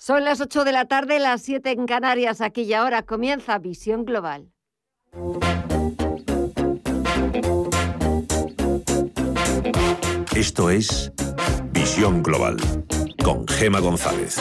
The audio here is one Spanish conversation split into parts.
Son las 8 de la tarde, las 7 en Canarias. Aquí y ahora comienza Visión Global. Esto es Visión Global con Gema González.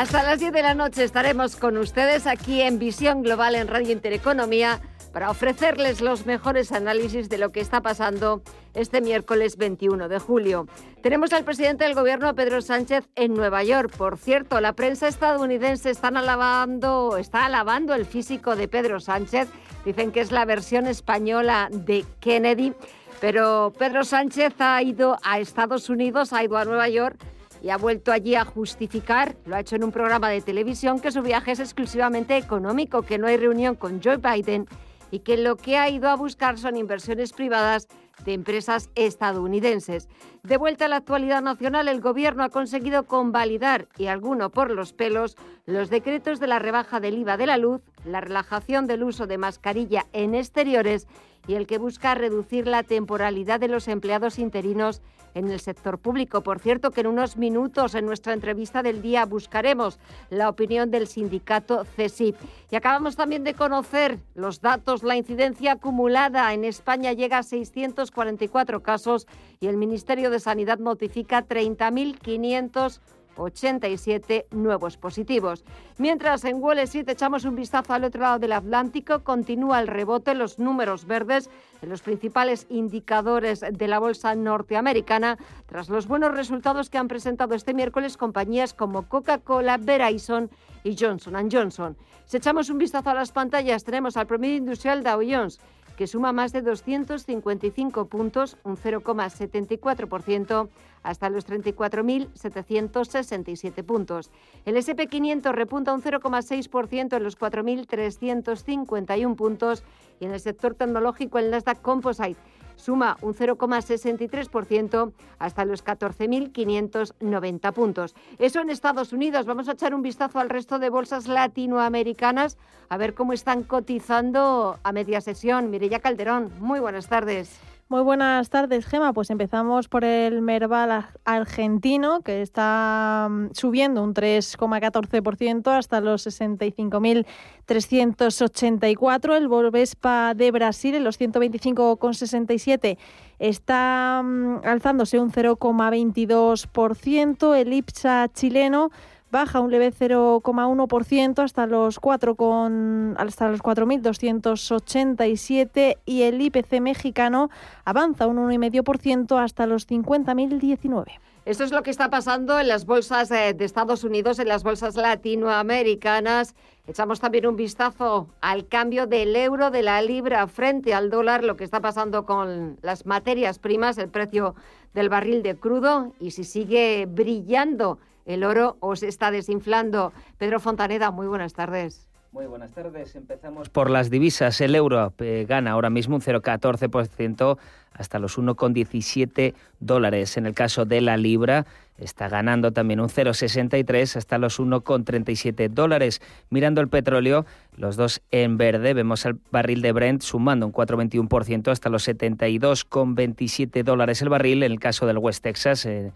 Hasta las 10 de la noche estaremos con ustedes aquí en Visión Global en Radio Intereconomía para ofrecerles los mejores análisis de lo que está pasando este miércoles 21 de julio. Tenemos al presidente del gobierno, Pedro Sánchez, en Nueva York. Por cierto, la prensa estadounidense está alabando, está alabando el físico de Pedro Sánchez. Dicen que es la versión española de Kennedy. Pero Pedro Sánchez ha ido a Estados Unidos, ha ido a Nueva York y ha vuelto allí a justificar, lo ha hecho en un programa de televisión, que su viaje es exclusivamente económico, que no hay reunión con Joe Biden y que lo que ha ido a buscar son inversiones privadas de empresas estadounidenses. De vuelta a la actualidad nacional, el Gobierno ha conseguido convalidar, y alguno por los pelos, los decretos de la rebaja del IVA de la luz, la relajación del uso de mascarilla en exteriores y el que busca reducir la temporalidad de los empleados interinos en el sector público. Por cierto, que en unos minutos en nuestra entrevista del día buscaremos la opinión del sindicato CESIP. Y acabamos también de conocer los datos. La incidencia acumulada en España llega a 644 casos y el Ministerio de Sanidad notifica 30.500 87 nuevos positivos. Mientras en Wall Street echamos un vistazo al otro lado del Atlántico, continúa el rebote, los números verdes en los principales indicadores de la bolsa norteamericana, tras los buenos resultados que han presentado este miércoles compañías como Coca-Cola, Verizon y Johnson Johnson. Si echamos un vistazo a las pantallas, tenemos al promedio industrial Dow Jones que suma más de 255 puntos, un 0,74%, hasta los 34.767 puntos. El SP500 repunta un 0,6% en los 4.351 puntos y en el sector tecnológico el Nasdaq Composite suma un 0,63% hasta los 14.590 puntos. Eso en Estados Unidos. Vamos a echar un vistazo al resto de bolsas latinoamericanas a ver cómo están cotizando a media sesión. Mireya Calderón, muy buenas tardes. Muy buenas tardes, Gema. Pues empezamos por el Merval argentino, que está mm, subiendo un 3,14% hasta los 65.384. El Bovespa de Brasil, en los 125,67, está mm, alzándose un 0,22%. El IPSA chileno baja un leve 0,1% hasta los 4 con, hasta los 4.287 y el IPC mexicano avanza un 1,5% hasta los 50.019. Esto es lo que está pasando en las bolsas de Estados Unidos, en las bolsas latinoamericanas. Echamos también un vistazo al cambio del euro, de la libra frente al dólar, lo que está pasando con las materias primas, el precio del barril de crudo y si sigue brillando el oro os está desinflando. Pedro Fontaneda, muy buenas tardes. Muy buenas tardes. Empezamos por las divisas. El euro eh, gana ahora mismo un 0,14% hasta los 1,17 dólares. En el caso de la libra está ganando también un 0,63 hasta los 1,37 dólares. Mirando el petróleo, los dos en verde, vemos al barril de Brent sumando un 4,21% hasta los 72,27 dólares el barril. En el caso del West Texas... Eh,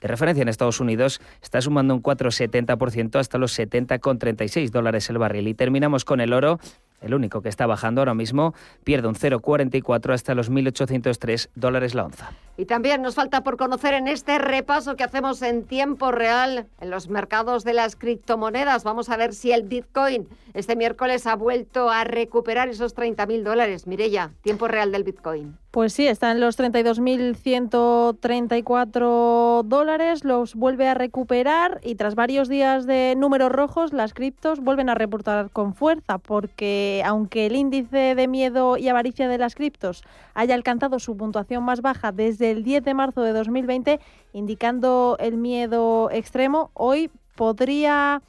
de referencia en Estados Unidos está sumando un 4,70% hasta los 70,36 dólares el barril. Y terminamos con el oro el único que está bajando ahora mismo, pierde un 0,44 hasta los 1.803 dólares la onza. Y también nos falta por conocer en este repaso que hacemos en tiempo real en los mercados de las criptomonedas. Vamos a ver si el Bitcoin este miércoles ha vuelto a recuperar esos 30.000 dólares. Mirella, tiempo real del Bitcoin. Pues sí, está en los 32.134 dólares, los vuelve a recuperar y tras varios días de números rojos, las criptos vuelven a reportar con fuerza porque aunque el índice de miedo y avaricia de las criptos haya alcanzado su puntuación más baja desde el 10 de marzo de 2020, indicando el miedo extremo, hoy podría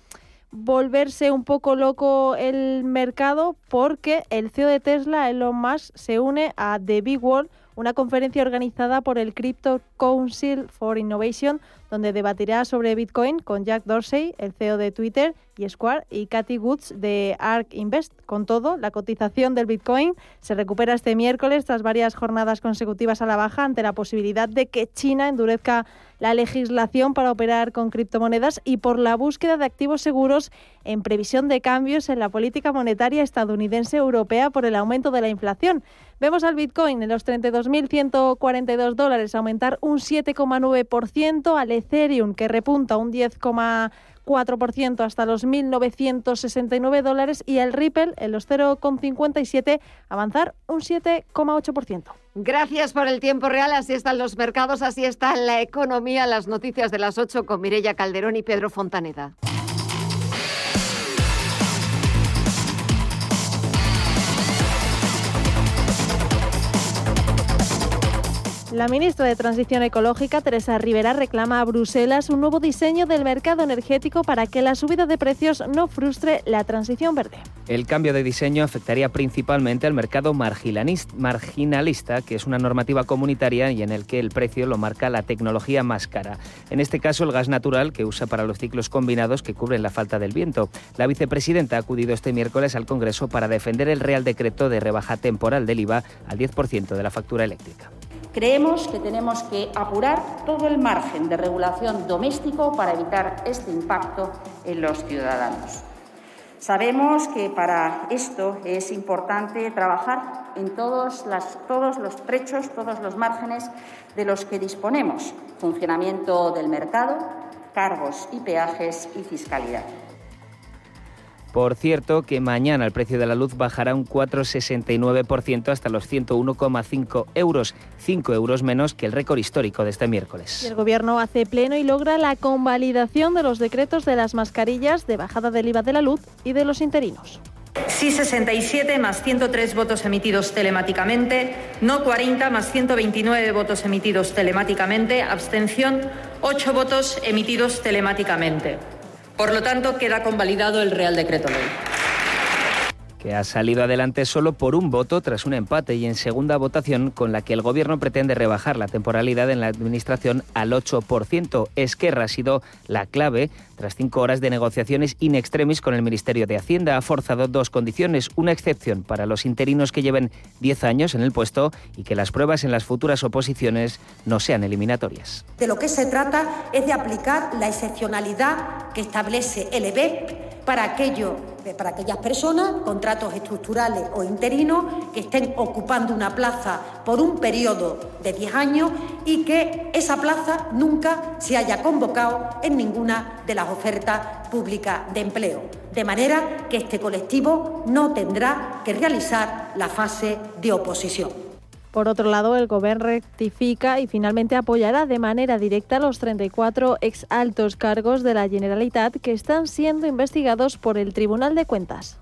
volverse un poco loco el mercado porque el CEO de Tesla, Elon Musk, se une a The Big World, una conferencia organizada por el Crypto Council for Innovation, donde debatirá sobre Bitcoin con Jack Dorsey, el CEO de Twitter y Square, y Cathy Woods de ARK Invest. Con todo, la cotización del Bitcoin se recupera este miércoles tras varias jornadas consecutivas a la baja ante la posibilidad de que China endurezca la legislación para operar con criptomonedas y por la búsqueda de activos seguros en previsión de cambios en la política monetaria estadounidense europea por el aumento de la inflación. Vemos al Bitcoin en los 32.142 dólares aumentar un 7,9%, al Ethereum que repunta un 10,4% hasta los 1.969 dólares y el Ripple en los 0,57 avanzar un 7,8%. Gracias por el tiempo real. Así están los mercados, así está la economía. Las noticias de las 8 con Mirella Calderón y Pedro Fontaneda. La ministra de Transición Ecológica, Teresa Rivera, reclama a Bruselas un nuevo diseño del mercado energético para que la subida de precios no frustre la transición verde. El cambio de diseño afectaría principalmente al mercado marginalista, que es una normativa comunitaria y en el que el precio lo marca la tecnología más cara. En este caso, el gas natural, que usa para los ciclos combinados que cubren la falta del viento. La vicepresidenta ha acudido este miércoles al Congreso para defender el Real Decreto de rebaja temporal del IVA al 10% de la factura eléctrica. Creemos que tenemos que apurar todo el margen de regulación doméstico para evitar este impacto en los ciudadanos. Sabemos que para esto es importante trabajar en todos, los trechos, todos los márgenes de los que disponemos, funcionamiento del mercado, cargos y peajes y fiscalidad. Por cierto, que mañana el precio de la luz bajará un 4,69% hasta los 101,5 euros, 5 euros menos que el récord histórico de este miércoles. el Gobierno hace pleno y logra la convalidación de los decretos de las mascarillas de bajada del IVA de la luz y de los interinos. Sí 67 más 103 votos emitidos telemáticamente, no 40 más 129 votos emitidos telemáticamente, abstención 8 votos emitidos telemáticamente. Por lo tanto, queda convalidado el Real Decreto Ley que ha salido adelante solo por un voto tras un empate y en segunda votación con la que el Gobierno pretende rebajar la temporalidad en la Administración al 8%. Esquerra ha sido la clave tras cinco horas de negociaciones in extremis con el Ministerio de Hacienda. Ha forzado dos condiciones, una excepción para los interinos que lleven 10 años en el puesto y que las pruebas en las futuras oposiciones no sean eliminatorias. De lo que se trata es de aplicar la excepcionalidad que establece el EBEP para, aquello, para aquellas personas, contratos estructurales o interinos, que estén ocupando una plaza por un periodo de 10 años y que esa plaza nunca se haya convocado en ninguna de las ofertas públicas de empleo. De manera que este colectivo no tendrá que realizar la fase de oposición. Por otro lado, el Gobierno rectifica y finalmente apoyará de manera directa los 34 ex altos cargos de la Generalitat que están siendo investigados por el Tribunal de Cuentas.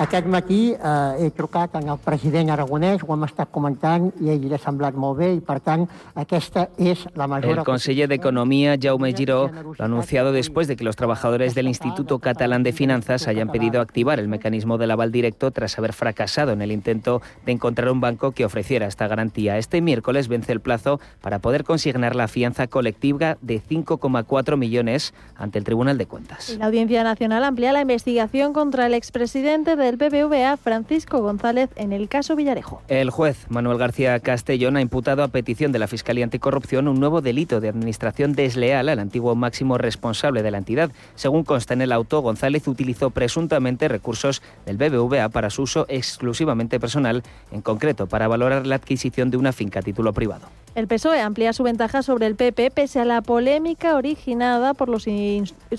Aquest matí eh, he trucat en el president aragonès, ho hem estat comentant i a ell li ha semblat molt bé i per tant aquesta és la mesura... El conseller de Economía, Jaume Giró, lo ha anunciado después de que los trabajadores del Instituto Catalán de Finanzas hayan pedido activar el mecanismo del aval directo tras haber fracasado en el intento de encontrar un banco que ofreciera esta garantía. Este miércoles vence el plazo para poder consignar la fianza colectiva de 5,4 millones ante el Tribunal de Cuentas. La Audiencia Nacional amplía la investigación contra el expresidente del BBVA, Francisco González, en el caso Villarejo. El juez Manuel García Castellón ha imputado a petición de la Fiscalía Anticorrupción un nuevo delito de administración desleal al antiguo máximo responsable de la entidad. Según consta en el auto, González utilizó presuntamente recursos del BBVA para su uso exclusivamente personal, en concreto para valorar la adquisición de una finca a título privado. El PSOE amplía su ventaja sobre el PP pese a la polémica originada por los,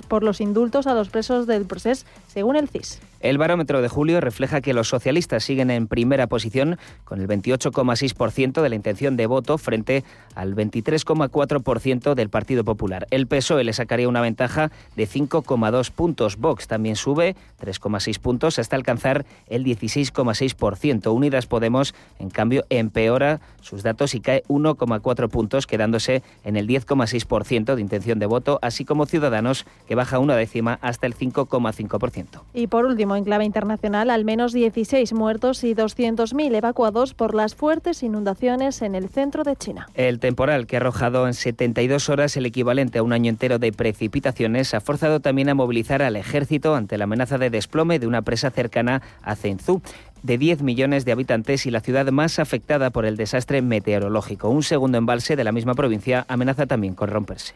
por los indultos a los presos del proceso, según el CIS. El barómetro de julio refleja que los socialistas siguen en primera posición con el 28,6% de la intención de voto frente al 23,4% del Partido Popular. El PSOE le sacaría una ventaja de 5,2 puntos. Vox también sube 3,6 puntos hasta alcanzar el 16,6%. Unidas Podemos, en cambio, empeora sus datos y cae 1,4 puntos, quedándose en el 10,6% de intención de voto, así como Ciudadanos, que baja una décima hasta el 5,5%. Y por último, en clave internacional, al menos 16 muertos y 200.000 evacuados por las fuertes inundaciones en el centro de China. El temporal, que ha arrojado en 72 horas el equivalente a un año entero de precipitaciones, ha forzado también a movilizar al ejército ante la amenaza de desplome de una presa cercana a Zhengzhou de 10 millones de habitantes y la ciudad más afectada por el desastre meteorológico. Un segundo embalse de la misma provincia amenaza también con romperse.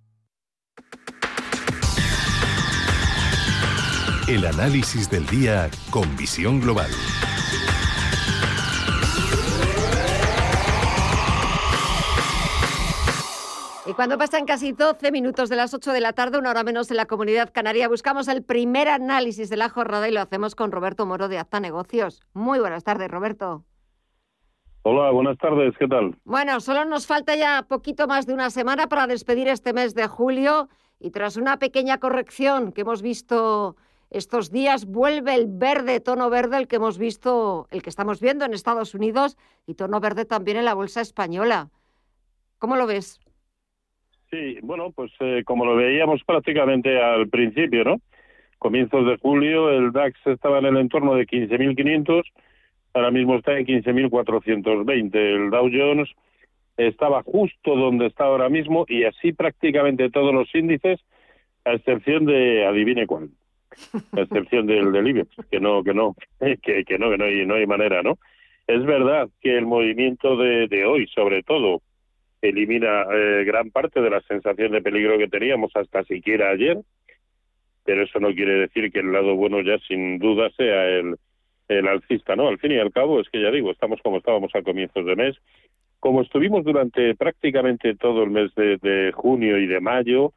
El análisis del día con visión global. Y cuando pasan casi 12 minutos de las 8 de la tarde, una hora menos en la comunidad canaria, buscamos el primer análisis de la jornada y lo hacemos con Roberto Moro de Acta Negocios. Muy buenas tardes, Roberto. Hola, buenas tardes, ¿qué tal? Bueno, solo nos falta ya poquito más de una semana para despedir este mes de julio y tras una pequeña corrección que hemos visto estos días vuelve el verde, tono verde, el que hemos visto, el que estamos viendo en Estados Unidos y tono verde también en la bolsa española. ¿Cómo lo ves? Sí, bueno, pues eh, como lo veíamos prácticamente al principio, ¿no? Comienzos de julio, el DAX estaba en el entorno de 15.500, ahora mismo está en 15.420. El Dow Jones estaba justo donde está ahora mismo y así prácticamente todos los índices, a excepción de, adivine cuál, a excepción del del IBEX, que no, que no, que, no, que no hay, no hay manera, ¿no? Es verdad que el movimiento de, de hoy, sobre todo, elimina eh, gran parte de la sensación de peligro que teníamos hasta siquiera ayer, pero eso no quiere decir que el lado bueno ya sin duda sea el, el alcista, ¿no? Al fin y al cabo es que ya digo, estamos como estábamos a comienzos de mes, como estuvimos durante prácticamente todo el mes de, de junio y de mayo,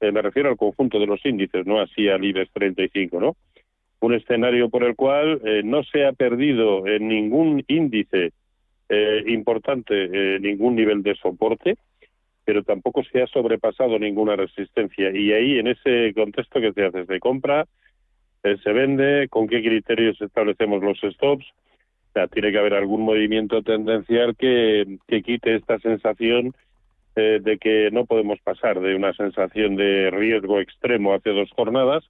eh, me refiero al conjunto de los índices, no así al IBEX 35, ¿no? Un escenario por el cual eh, no se ha perdido en ningún índice eh, importante eh, ningún nivel de soporte, pero tampoco se ha sobrepasado ninguna resistencia. Y ahí, en ese contexto que se hace, de compra, eh, se vende, con qué criterios establecemos los stops. Tiene que haber algún movimiento tendencial que quite esta sensación eh, de que no podemos pasar de una sensación de riesgo extremo hace dos jornadas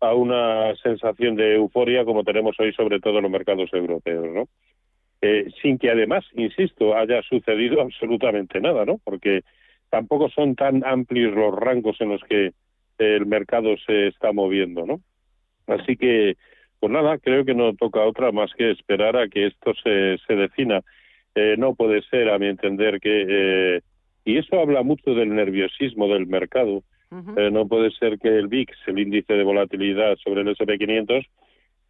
a una sensación de euforia como tenemos hoy sobre todo en los mercados europeos, ¿no? Eh, sin que además, insisto, haya sucedido absolutamente nada, ¿no? Porque tampoco son tan amplios los rangos en los que el mercado se está moviendo, ¿no? Así que, pues nada, creo que no toca otra más que esperar a que esto se, se defina. Eh, no puede ser, a mi entender, que eh, y eso habla mucho del nerviosismo del mercado. eh, no puede ser que el VIX, el índice de volatilidad sobre el SP500,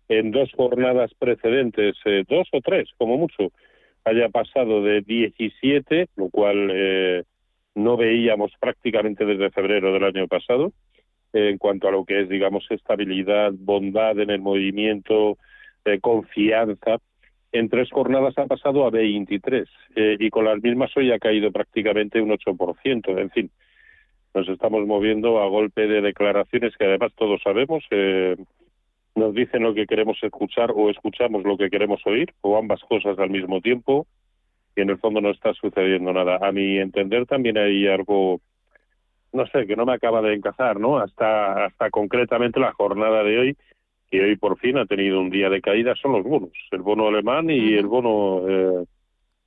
en dos jornadas precedentes, eh, dos o tres, como mucho, haya pasado de 17, lo cual eh, no veíamos prácticamente desde febrero del año pasado, eh, en cuanto a lo que es, digamos, estabilidad, bondad en el movimiento, eh, confianza en tres jornadas ha pasado a 23 eh, y con las mismas hoy ha caído prácticamente un 8%. En fin, nos estamos moviendo a golpe de declaraciones que además todos sabemos. Eh, nos dicen lo que queremos escuchar o escuchamos lo que queremos oír o ambas cosas al mismo tiempo y en el fondo no está sucediendo nada. A mi entender también hay algo, no sé, que no me acaba de encajar, ¿no? Hasta, hasta concretamente la jornada de hoy que hoy por fin ha tenido un día de caída son los bonos, el bono alemán y el bono eh,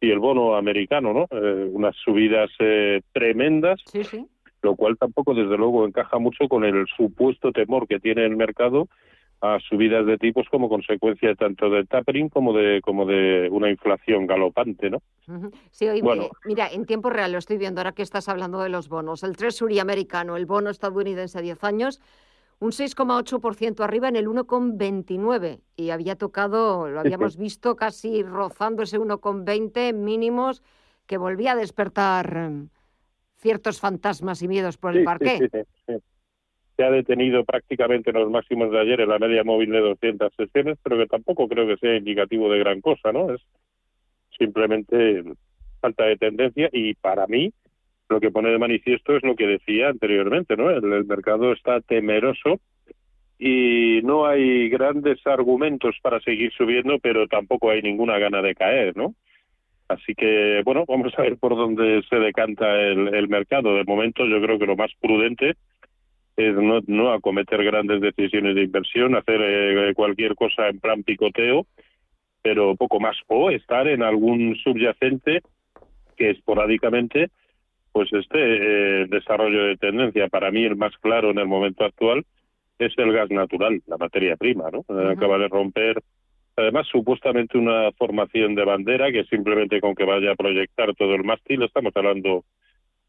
y el bono americano, ¿no? Eh, unas subidas eh, tremendas, Sí, sí. lo cual tampoco desde luego encaja mucho con el supuesto temor que tiene el mercado a subidas de tipos como consecuencia tanto del tapering como de como de una inflación galopante, ¿no? Sí, hoy, mira, en tiempo real lo estoy viendo ahora que estás hablando de los bonos. El Treasury americano, el bono estadounidense a 10 años, un 6,8% arriba en el 1,29 y había tocado, lo habíamos visto casi rozando ese 1,20 mínimos que volvía a despertar em, ciertos fantasmas y miedos por el parque se ha detenido prácticamente en los máximos de ayer en la media móvil de 200 sesiones, pero que tampoco creo que sea indicativo de gran cosa, ¿no? Es simplemente falta de tendencia y para mí lo que pone de manifiesto es lo que decía anteriormente, ¿no? El, mercado está temeroso y no hay grandes argumentos para seguir subiendo, pero tampoco hay ninguna gana de caer, ¿no? Así que, bueno, vamos a ver por dónde se decanta el, el mercado. De momento yo creo que lo más prudente es no, no acometer grandes decisiones de inversión, hacer eh, cualquier cosa en plan picoteo, pero poco más, o estar en algún subyacente que esporádicamente pues este eh, desarrollo de tendencia. Para mí el más claro en el momento actual es el gas natural, la materia prima, ¿no? Acaba de romper, además supuestamente una formación de bandera que simplemente con que vaya a proyectar todo el mástil, estamos hablando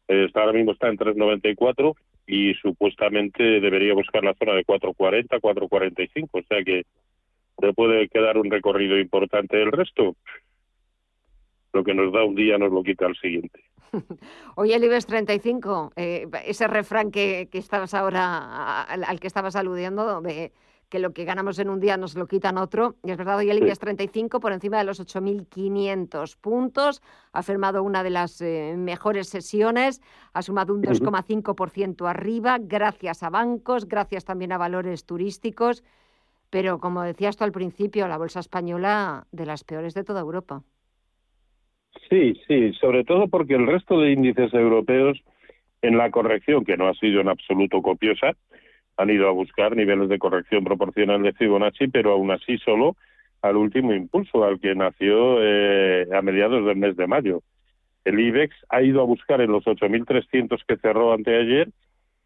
eh, ahora mismo está en 3.94 y supuestamente debería buscar la zona de 4.40, 4.45, o sea que le puede quedar un recorrido importante. El resto, lo que nos da un día nos lo quita al siguiente. Oye, el IBEX 35, eh, ese refrán que, que estabas ahora, al, al, que estabas aludiendo, de que lo que ganamos en un día nos lo quitan otro. Y es verdad, hoy el IBEX 35 por encima de los 8.500 puntos, ha firmado una de las eh, mejores sesiones, ha sumado un 2,5% arriba, gracias a bancos, gracias también a valores turísticos. Pero como decías tú al principio, la bolsa española de las peores de toda Europa. Sí, sí, sobre todo porque el resto de índices europeos en la corrección, que no ha sido en absoluto copiosa, han ido a buscar niveles de corrección proporcional de Fibonacci, pero aún así solo al último impulso, al que nació eh, a mediados del mes de mayo. El IBEX ha ido a buscar en los 8.300 que cerró anteayer,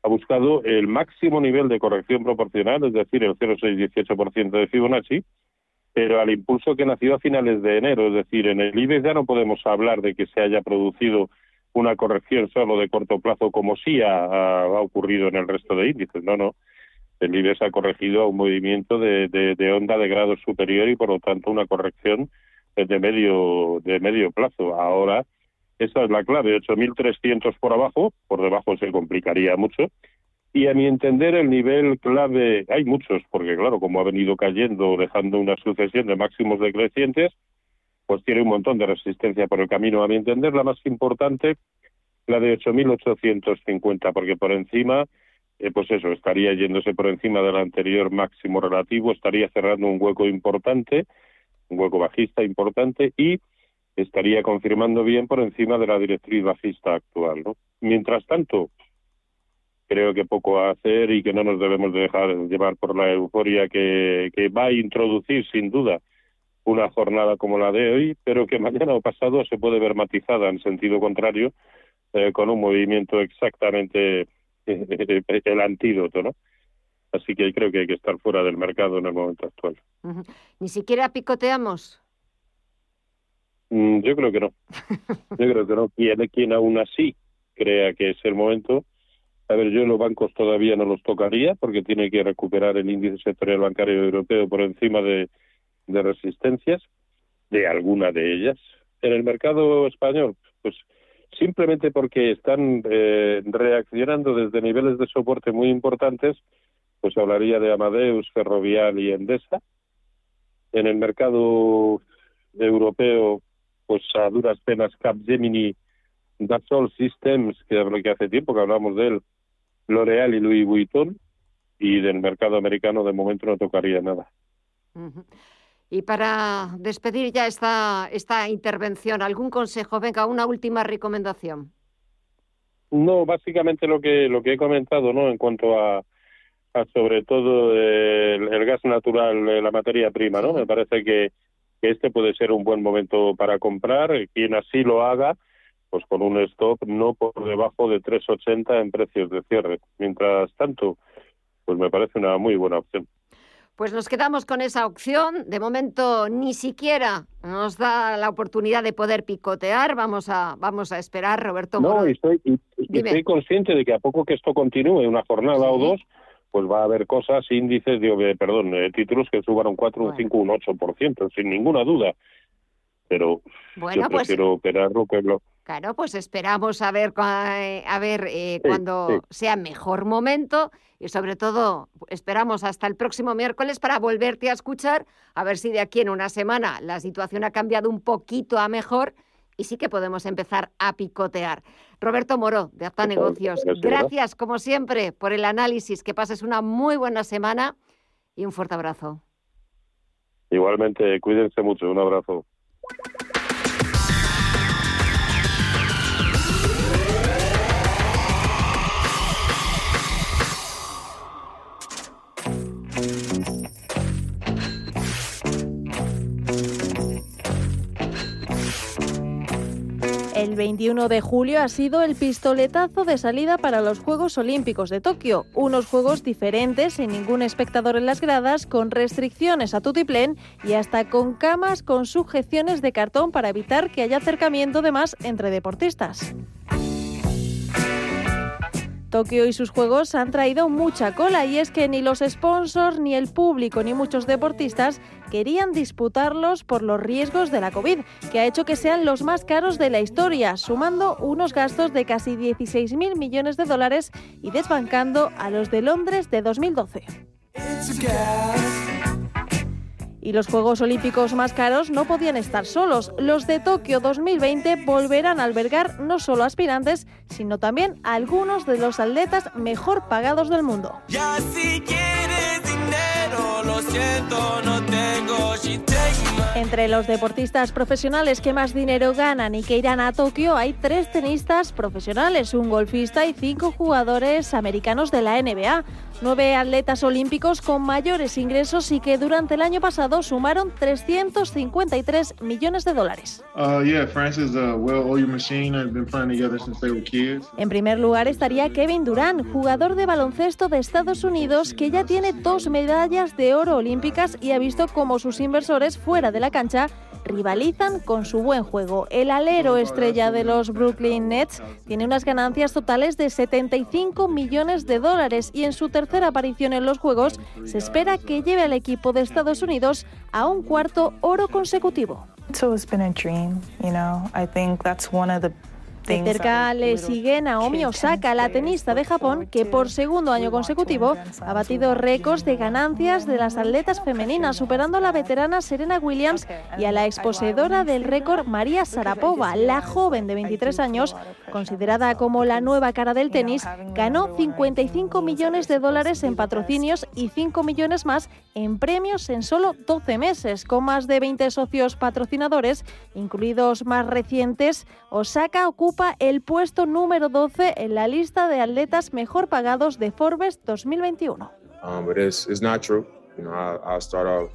ha buscado el máximo nivel de corrección proporcional, es decir, el 0,618% de Fibonacci, pero al impulso que nació a finales de enero, es decir, en el IBEX ya no podemos hablar de que se haya producido una corrección solo de corto plazo como sí ha, ocurrido en el resto de índices. No, no. El IBEX ha corregido a un movimiento de, de, onda de grado superior y por lo tanto una corrección de medio, de medio plazo. Ahora, esa es la clave, 8.300 por abajo, por debajo se complicaría mucho. Y a mi entender el nivel clave, hay muchos, porque claro, como ha venido cayendo, dejando una sucesión de máximos decrecientes, pues tiene un montón de resistencia por el camino. A mi entender, la más importante, la de 8.850, porque por encima, eh, pues eso, estaría yéndose por encima del anterior máximo relativo, estaría cerrando un hueco importante, un hueco bajista importante, y estaría confirmando bien por encima de la directriz bajista actual. ¿no? Mientras tanto, creo que poco a hacer y que no nos debemos dejar llevar por la euforia que, que va a introducir, sin duda, una jornada como la de hoy, pero que mañana o pasado se puede ver matizada en sentido contrario eh, con un movimiento exactamente el antídoto, ¿no? Así que creo que hay que estar fuera del mercado en el momento actual. ¿Ni siquiera picoteamos? Mm, yo creo que no. Yo creo que no. Quien, quien aún así crea que es el momento, a ver, yo los bancos todavía no los tocaría porque tiene que recuperar el índice sectorial bancario europeo por encima de resistencias, de alguna de ellas. En el mercado español, pues simplemente porque están eh, reaccionando desde niveles de soporte muy importantes, pues hablaría de Amadeus, Ferrovial y Endesa. En el mercado europeo, pues a duras penas Capgemini, Dassault Systems, que es lo que hace tiempo que hablamos de él, L'Oreal y Louis Vuitton, y del mercado americano de momento no tocaría nada. Y para despedir ya esta, esta intervención, ¿algún consejo? Venga, una última recomendación. No, básicamente lo que lo que he comentado, ¿no? En cuanto a, sobre todo el, gas natural, la materia prima, ¿no? Me parece que, que, este puede ser un buen momento para comprar. Quien así lo haga, pues con un stop no por debajo de 3,80 en precios de cierre. Mientras tanto, pues me parece una muy buena opción. Pues nos quedamos con esa opción. De momento ni siquiera nos da la oportunidad de poder picotear. Vamos a, vamos a esperar, Roberto. No, Moro. estoy, estoy consciente de que a poco que esto continúe, una jornada o dos, pues va a haber cosas, índices, de, perdón, eh, títulos que suban un 4, un 5, un 8%, sin ninguna duda. Pero Bueno, yo pues- prefiero operarlo que lo... Claro, pues esperamos a ver, eh, a ver eh, Sí, cuando sí. sea mejor momento y sobre todo esperamos hasta el próximo miércoles para volverte a escuchar, a ver si de aquí en una semana la situación ha cambiado un poquito a mejor y sí que podemos empezar a picotear. Roberto Moro, de Acta Negocios, gracias como siempre por el análisis, que pases una muy buena semana y un fuerte abrazo. Igualmente, cuídense mucho, un abrazo. 21 de julio ha sido el pistoletazo de salida para los Juegos Olímpicos de Tokio, unos juegos diferentes, sin ningún espectador en las gradas, con restricciones a tutiplén y hasta con camas con sujeciones de cartón para evitar que haya acercamiento de más entre deportistas. Tokio y sus juegos han traído mucha cola y es que ni los sponsors, ni el público, ni muchos deportistas querían disputarlos por los riesgos de la COVID, que ha hecho que sean los más caros de la historia, sumando unos gastos de casi 16.000 millones de dólares y desbancando a los de Londres de 2012. Y los Juegos Olímpicos más caros no podían estar solos. Los de Tokio 2020 volverán a albergar no solo aspirantes, sino también a algunos de los atletas mejor pagados del mundo. Ya si quieres dinero, lo siento, no tengo. Entre los deportistas profesionales que más dinero ganan y que irán a Tokio hay tres tenistas profesionales, un golfista y cinco jugadores americanos de la NBA. Nueve atletas olímpicos con mayores ingresos y que durante el año pasado sumaron 353 millones de dólares. Uh, kids. En primer lugar estaría Kevin Durant, jugador de baloncesto de Estados Unidos que ya tiene dos medallas de oro olímpicas y ha visto cómo sus inversores fuera de la cancha rivalizan con su buen juego. El alero estrella de los Brooklyn Nets tiene unas ganancias totales de 75 millones de dólares y en su tercera aparición en los Juegos se espera que lleve al equipo de Estados Unidos a un cuarto oro consecutivo. It's been a dream, you know. I think that's one of the De cerca le sigue Naomi Osaka, la tenista de Japón, que por segundo año consecutivo ha batido récords de ganancias de las atletas femeninas, superando a la veterana Serena Williams y a la exposeedora del récord María Sarapova. La joven de 23 años, considerada como la nueva cara del tenis, ganó 55 millones de dólares en patrocinios y 5 millones más en premios en solo 12 meses, con más de 20 socios patrocinadores, incluidos más recientes. Osaka ocupa el puesto número 12 en la lista de atletas mejor pagados de Forbes 2021. Um, but it's, it's not true. You know, I, I'll start off,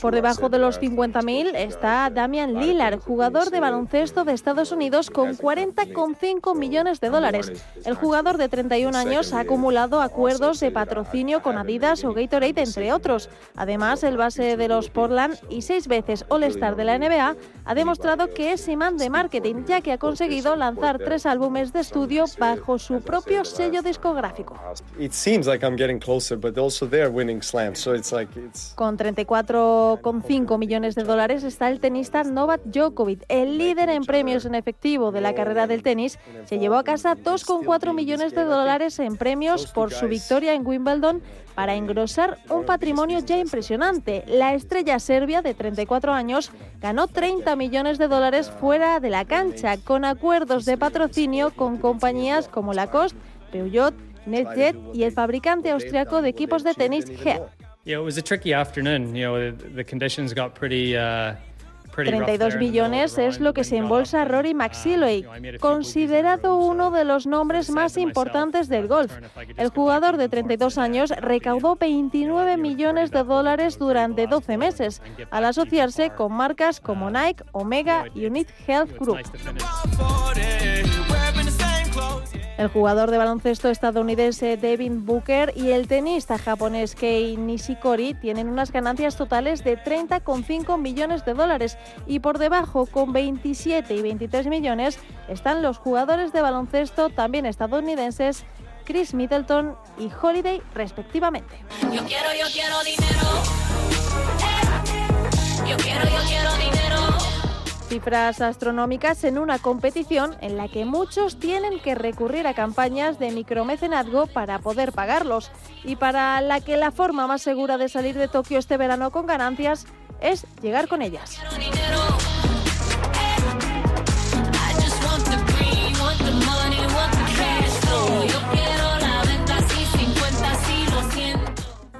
Por debajo de los last 50.000 está Damian Lillard, jugador de baloncesto de Estados Unidos con 40,5 millones de dólares. El jugador de 31 años ha acumulado acuerdos de patrocinio con Adidas o Gatorade, entre otros. Además, el base de los Portland y seis veces All-Star de la NBA ha demostrado que es imán de marketing, ya que ha conseguido lanzar tres álbumes de estudio bajo su propio sello discográfico. It seems like I'm getting closer, but also they're winning slams, so it's like it's. Con 34,5 millones de dólares está el tenista Novak Djokovic, el líder en premios en efectivo de la carrera del tenis. Se llevó a casa 2,4 millones de dólares en premios por su victoria en Wimbledon para engrosar un patrimonio ya impresionante. La estrella serbia de 34 años ganó 30 millones de dólares fuera de la cancha con acuerdos de patrocinio con compañías como Lacoste, Peugeot, NetJet y el fabricante austriaco de equipos de tenis Head. Yeah, it was a tricky afternoon. You know, the, the conditions got pretty. Uh, pretty rough there 32 in the middle of billones the es lo que se embolsa Rory McIlroy, uh, considerado uno de los nombres más importantes del golf. El jugador de 32 años recaudó 29 millones de dólares durante 12 meses al asociarse con marcas como Nike, Omega y Unit Health Group. El jugador de baloncesto estadounidense Devin Booker y el tenista japonés Kei Nishikori tienen unas ganancias totales de 30,5 millones de dólares y por debajo, con 27 y 23 millones, están los jugadores de baloncesto también estadounidenses Chris Middleton y Holiday respectivamente. Yo quiero, yo quiero dinero. Eh. Yo quiero, yo quiero dinero. Cifras astronómicas en una competición en la que muchos tienen que recurrir a campañas de micromecenazgo para poder pagarlos y para la que la forma más segura de salir de Tokio este verano con ganancias es llegar con ellas.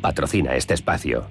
patrocina este espacio.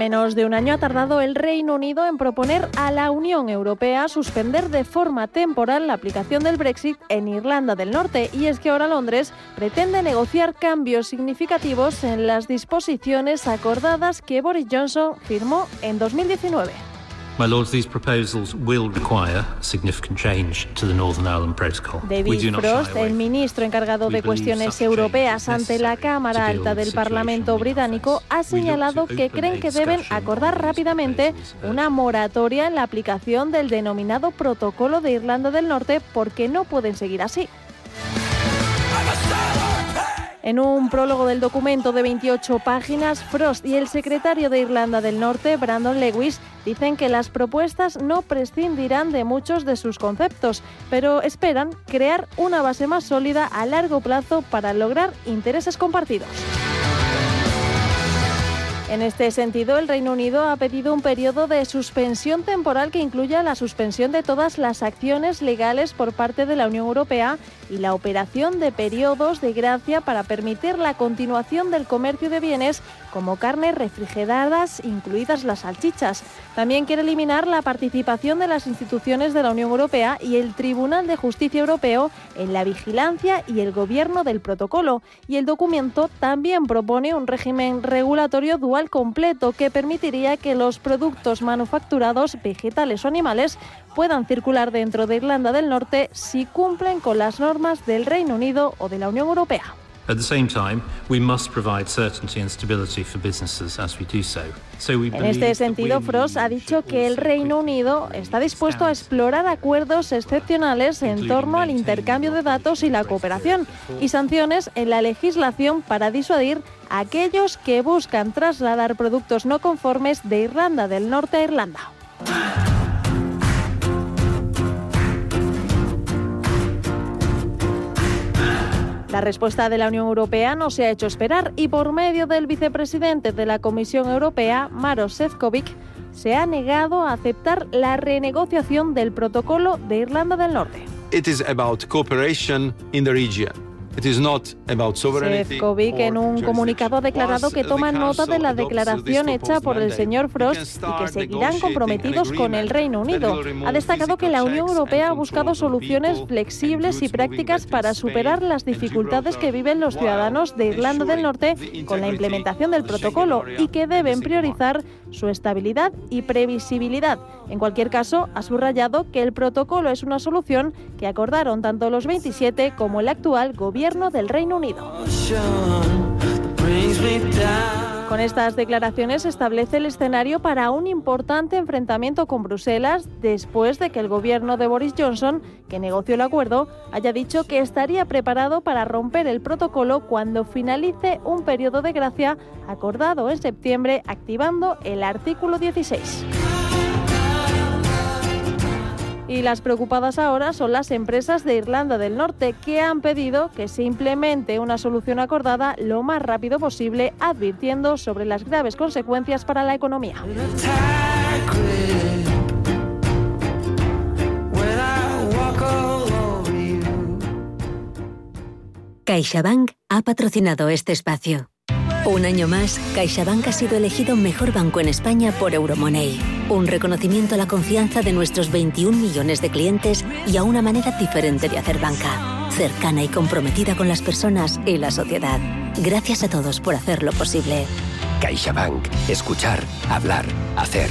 Menos de un año ha tardado el Reino Unido en proponer a la Unión Europea suspender de forma temporal la aplicación del Brexit en Irlanda del Norte y es que ahora Londres pretende negociar cambios significativos en las disposiciones acordadas que Boris Johnson firmó en 2019. My Lords, these proposals will require significant change to the Northern Ireland Protocol. David Frost, el ministro encargado de cuestiones europeas ante la Cámara Alta del Parlamento británico, ha señalado que creen que deben acordar rápidamente una moratoria en la aplicación del denominado Protocolo de Irlanda del Norte porque no pueden seguir así. En un prólogo del documento de 28 páginas, Frost y el secretario de Irlanda del Norte, Brandon Lewis, dicen que las propuestas no prescindirán de muchos de sus conceptos, pero esperan crear una base más sólida a largo plazo para lograr intereses compartidos. En este sentido, el Reino Unido ha pedido un periodo de suspensión temporal que incluya la suspensión de todas las acciones legales por parte de la Unión Europea y la operación de periodos de gracia para permitir la continuación del comercio de bienes como carnes refrigeradas, incluidas las salchichas. También quiere eliminar la participación de las instituciones de la Unión Europea y el Tribunal de Justicia Europeo en la vigilancia y el gobierno del protocolo. Y el documento también propone un régimen regulatorio dual completo que permitiría que los productos manufacturados, vegetales o animales, puedan circular dentro de Irlanda del Norte si cumplen con las normas del Reino Unido o de la Unión Europea. At the same time, we must provide certainty and stability for businesses as we do so. So we En este sentido, Frost ha dicho que el Reino Unido está dispuesto a explorar acuerdos excepcionales en torno al intercambio de datos y la cooperación y sanciones en la legislación para disuadir a aquellos que buscan trasladar productos no conformes de Irlanda del Norte a Irlanda. La respuesta de la Unión Europea no se ha hecho esperar y por medio del vicepresidente de la Comisión Europea, Maros Sefcovic, se ha negado a aceptar la renegociación del protocolo de Irlanda del Norte. It is about cooperation in the region. It is not about sovereignty. Sefcovic en un comunicado ha declarado que toma nota de la declaración hecha por el señor Frost y que seguirán comprometidos con el Reino Unido. Ha destacado que la Unión Europea ha buscado soluciones flexibles y prácticas para superar las dificultades que viven los ciudadanos de Irlanda del Norte con la implementación del protocolo y que deben priorizar su estabilidad y previsibilidad. En cualquier caso, ha subrayado que el protocolo es una solución que acordaron tanto los 27 como el actual gobierno del Reino Unido. Con estas declaraciones establece el escenario para un importante enfrentamiento con Bruselas después de que el gobierno de Boris Johnson, que negoció el acuerdo, haya dicho que estaría preparado para romper el protocolo cuando finalice un periodo de gracia acordado en septiembre activando el artículo 16. Y las preocupadas ahora son las empresas de Irlanda del Norte que han pedido que se implemente una solución acordada lo más rápido posible, advirtiendo sobre las graves consecuencias para la economía. CaixaBank ha patrocinado este espacio. Un año más, CaixaBank ha sido elegido mejor banco en España por Euromoney. Un reconocimiento a la confianza de nuestros 21 millones de clientes y a una manera diferente de hacer banca. Cercana y comprometida con las personas y la sociedad. Gracias a todos por hacerlo posible. CaixaBank. Escuchar, hablar, hacer.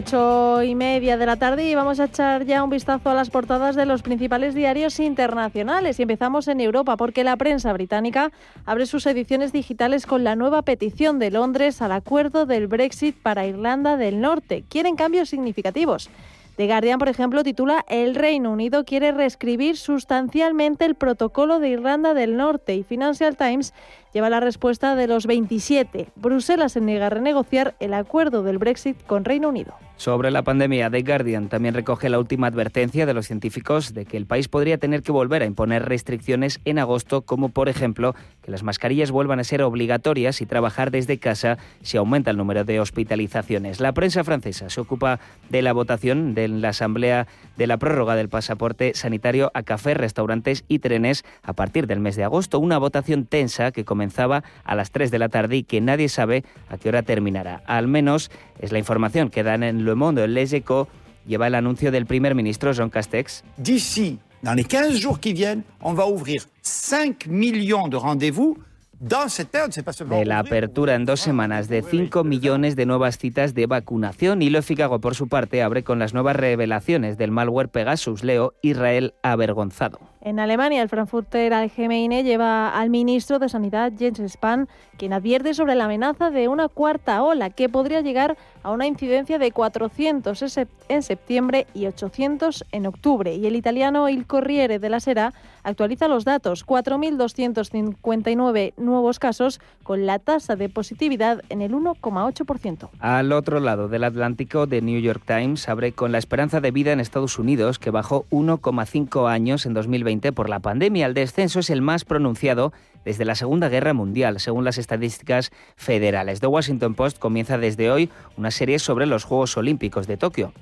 Ocho y media de la tarde y vamos a echar ya un vistazo a las portadas de los principales diarios internacionales. Y empezamos en Europa porque la prensa británica abre sus ediciones digitales con la nueva petición de Londres al acuerdo del Brexit para Irlanda del Norte. Quieren cambios significativos. The Guardian, por ejemplo, titula El Reino Unido quiere reescribir sustancialmente el protocolo de Irlanda del Norte y Financial Times lleva la respuesta de los 27. Bruselas se niega a renegociar el acuerdo del Brexit con Reino Unido. Sobre la pandemia, The Guardian también recoge la última advertencia de los científicos de que el país podría tener que volver a imponer restricciones en agosto, como por ejemplo que las mascarillas vuelvan a ser obligatorias y trabajar desde casa si aumenta el número de hospitalizaciones. La prensa francesa se ocupa de la votación de la Asamblea de la prórroga del pasaporte sanitario a cafés, restaurantes y trenes a partir del mes de agosto. Una votación tensa que comenzaba a las 3 de la tarde y que nadie sabe a qué hora terminará. Al menos es la información que dan en Le Monde, Les Echos, lleva el anuncio del primer ministro Jean Castex. D'ici, dans les 15 jours qui viennent, on va ouvrir 5 millions de rendez-vous. De la apertura en dos semanas de 5 millones de nuevas citas de vacunación. Y Lo Ficago, por su parte, abre con las nuevas revelaciones del malware Pegasus. Leo, Israel avergonzado. En Alemania, el Frankfurter Allgemeine lleva al ministro de Sanidad, Jens Spahn, quien advierte sobre la amenaza de una cuarta ola que podría llegar a una incidencia de 400 en septiembre y 800 en octubre. Y el italiano Il Corriere de la Sera actualiza los datos, 4.259 nuevos casos con la tasa de positividad en el 1,8%. Al otro lado del Atlántico, The New York Times abre con la esperanza de vida en Estados Unidos, que bajó 1,5 años en 2020 por la pandemia. El descenso es el más pronunciado desde la Segunda Guerra Mundial, según las estadísticas federales. The Washington Post comienza desde hoy una serie sobre los Juegos Olímpicos de Tokio.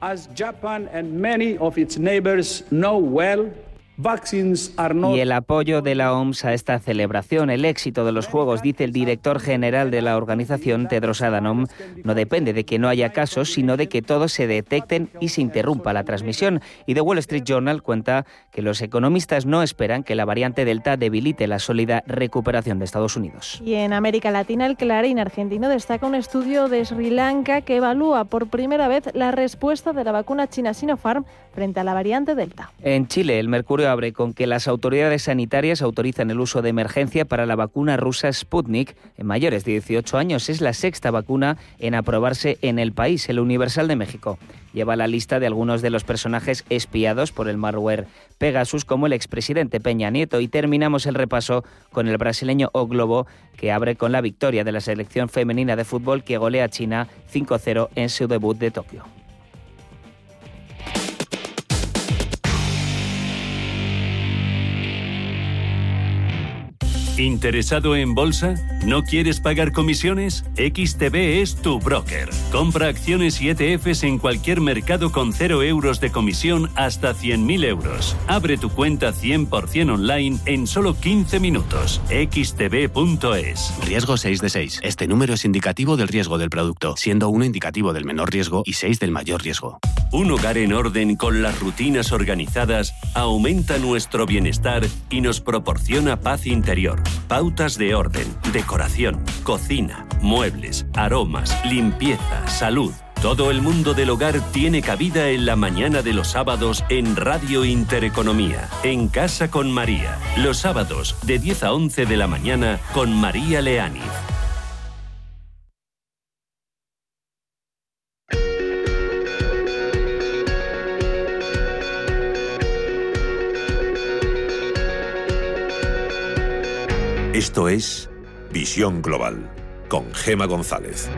As Japan and many of its neighbors know well, Y el apoyo de la OMS a esta celebración, el éxito de los Juegos, dice el director general de la organización, Tedros Adhanom, no depende de que no haya casos, sino de que todos se detecten y se interrumpa la transmisión. Y The Wall Street Journal cuenta que los economistas no esperan que la variante Delta debilite la sólida recuperación de Estados Unidos. Y en América Latina, el Clarín argentino destaca un estudio de Sri Lanka que evalúa por primera vez la respuesta de la vacuna china Sinopharm frente a la variante Delta. En Chile, el Mercurio abre con que las autoridades sanitarias autorizan el uso de emergencia para la vacuna rusa Sputnik en mayores de 18 años. Es la sexta vacuna en aprobarse en el país. El Universal de México lleva la lista de algunos de los personajes espiados por el malware Pegasus, como el expresidente Peña Nieto. Y terminamos el repaso con el brasileño O Globo, que abre con la victoria de la selección femenina de fútbol que golea a China 5-0 en su debut de Tokio. ¿Interesado en bolsa? ¿No quieres pagar comisiones? XTB es tu broker. Compra acciones y ETFs en cualquier mercado con 0 euros de comisión hasta 100.000 euros. Abre tu cuenta 100% online en solo 15 minutos. xtb.es. Riesgo 6 de 6. Este número es indicativo del riesgo del producto, siendo 1 indicativo del menor riesgo y 6 del mayor riesgo. Un hogar en orden con las rutinas organizadas aumenta nuestro bienestar y nos proporciona paz interior. Pautas de orden, de decoración, cocina, muebles, aromas, limpieza, salud. Todo el mundo del hogar tiene cabida en la mañana de los sábados en Radio Intereconomía, en Casa con María. Los sábados de 10 a 11 de la mañana con María Leani. Esto es Visión Global con Gema González.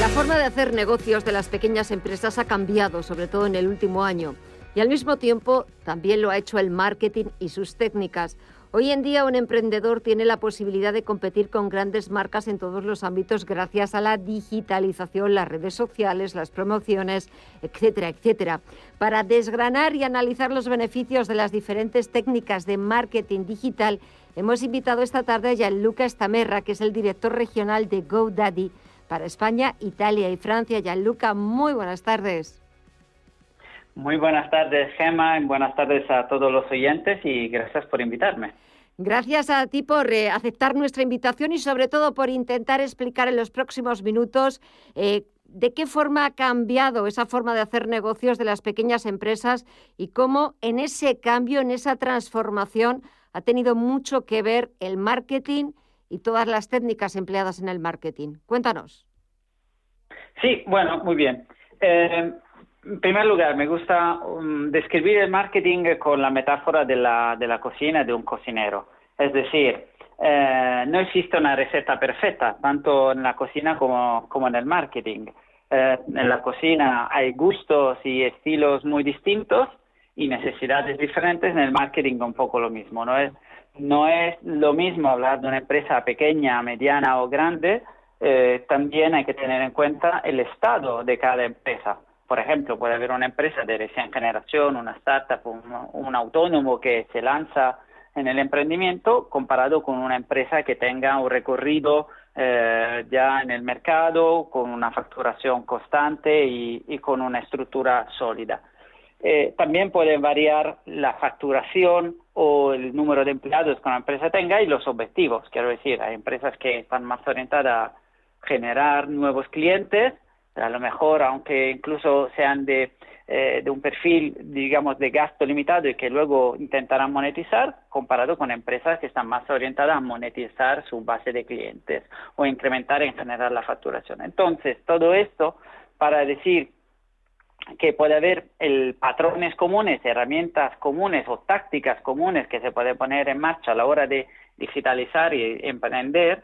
La forma de hacer negocios de las pequeñas empresas ha cambiado, sobre todo en el último año. Y al mismo tiempo también lo ha hecho el marketing y sus técnicas. Hoy en día un emprendedor tiene la posibilidad de competir con grandes marcas en todos los ámbitos gracias a la digitalización, las redes sociales, las promociones, etcétera, etcétera. Para desgranar y analizar los beneficios de las diferentes técnicas de marketing digital, hemos invitado esta tarde a Gianluca Stamerra, que es el director regional de GoDaddy para España, Italia y Francia. Gianluca, muy buenas tardes. Muy buenas tardes, Gema, y buenas tardes a todos los oyentes y gracias por invitarme. Gracias a ti por eh, aceptar nuestra invitación y sobre todo por intentar explicar en los próximos minutos eh, de qué forma ha cambiado esa forma de hacer negocios de las pequeñas empresas y cómo en ese cambio, en esa transformación, ha tenido mucho que ver el marketing y todas las técnicas empleadas en el marketing. Cuéntanos. Sí, bueno, muy bien. Eh, en primer lugar, me gusta um, describir el marketing con la metáfora de la, de la cocina de un cocinero. Es decir, eh, no existe una receta perfecta, tanto en la cocina como, como en el marketing. Eh, en la cocina hay gustos y estilos muy distintos y necesidades diferentes. En el marketing un poco lo mismo. No es, no es lo mismo hablar de una empresa pequeña, mediana o grande. Eh, también hay que tener en cuenta el estado de cada empresa. Por ejemplo, puede haber una empresa de recién generación, una startup, un, autónomo que se lanza en el emprendimiento comparado con una empresa que tenga un recorrido eh, ya en el mercado, con una facturación constante y, y con una estructura sólida. Eh, también puede variar la facturación o el número de empleados que una empresa tenga y los objetivos. Quiero decir, hay empresas que están más orientadas a generar nuevos clientes, a lo mejor, aunque incluso sean de, eh, de un perfil, digamos, de gasto limitado y que luego intentarán monetizar, comparado con empresas que están más orientadas a monetizar su base de clientes o incrementar en general la facturación. Entonces, todo esto para decir que puede haber el, patrones comunes, herramientas comunes o tácticas comunes que se puede poner en marcha a la hora de digitalizar y emprender,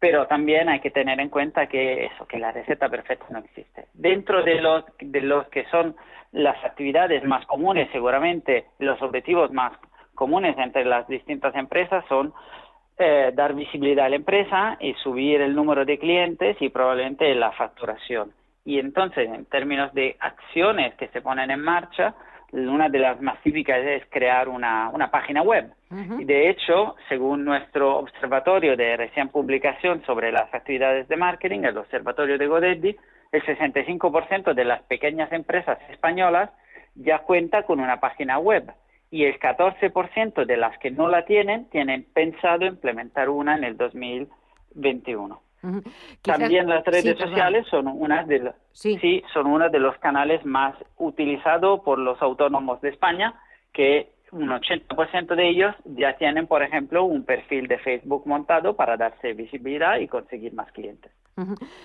pero también hay que tener en cuenta que eso, que la receta perfecta no existe. Dentro de los, de los que son las actividades más comunes, seguramente los objetivos más comunes entre las distintas empresas son eh, dar visibilidad a la empresa y subir el número de clientes y probablemente la facturación. Y entonces, en términos de acciones que se ponen en marcha, una de las más típicas es crear una, una página web. Y de hecho, según nuestro observatorio de recién publicación sobre las actividades de marketing, el observatorio de Godeddi, el 65% de las pequeñas empresas españolas ya cuenta con una página web y el 14% de las que no la tienen tienen pensado implementar una en el 2021. Quizás- También las redes sí, perdón. sociales son una de los, sí. son uno de los canales más utilizados por los autónomos de España, que un 80% de ellos ya tienen, por ejemplo, un perfil de Facebook montado para darse visibilidad y conseguir más clientes.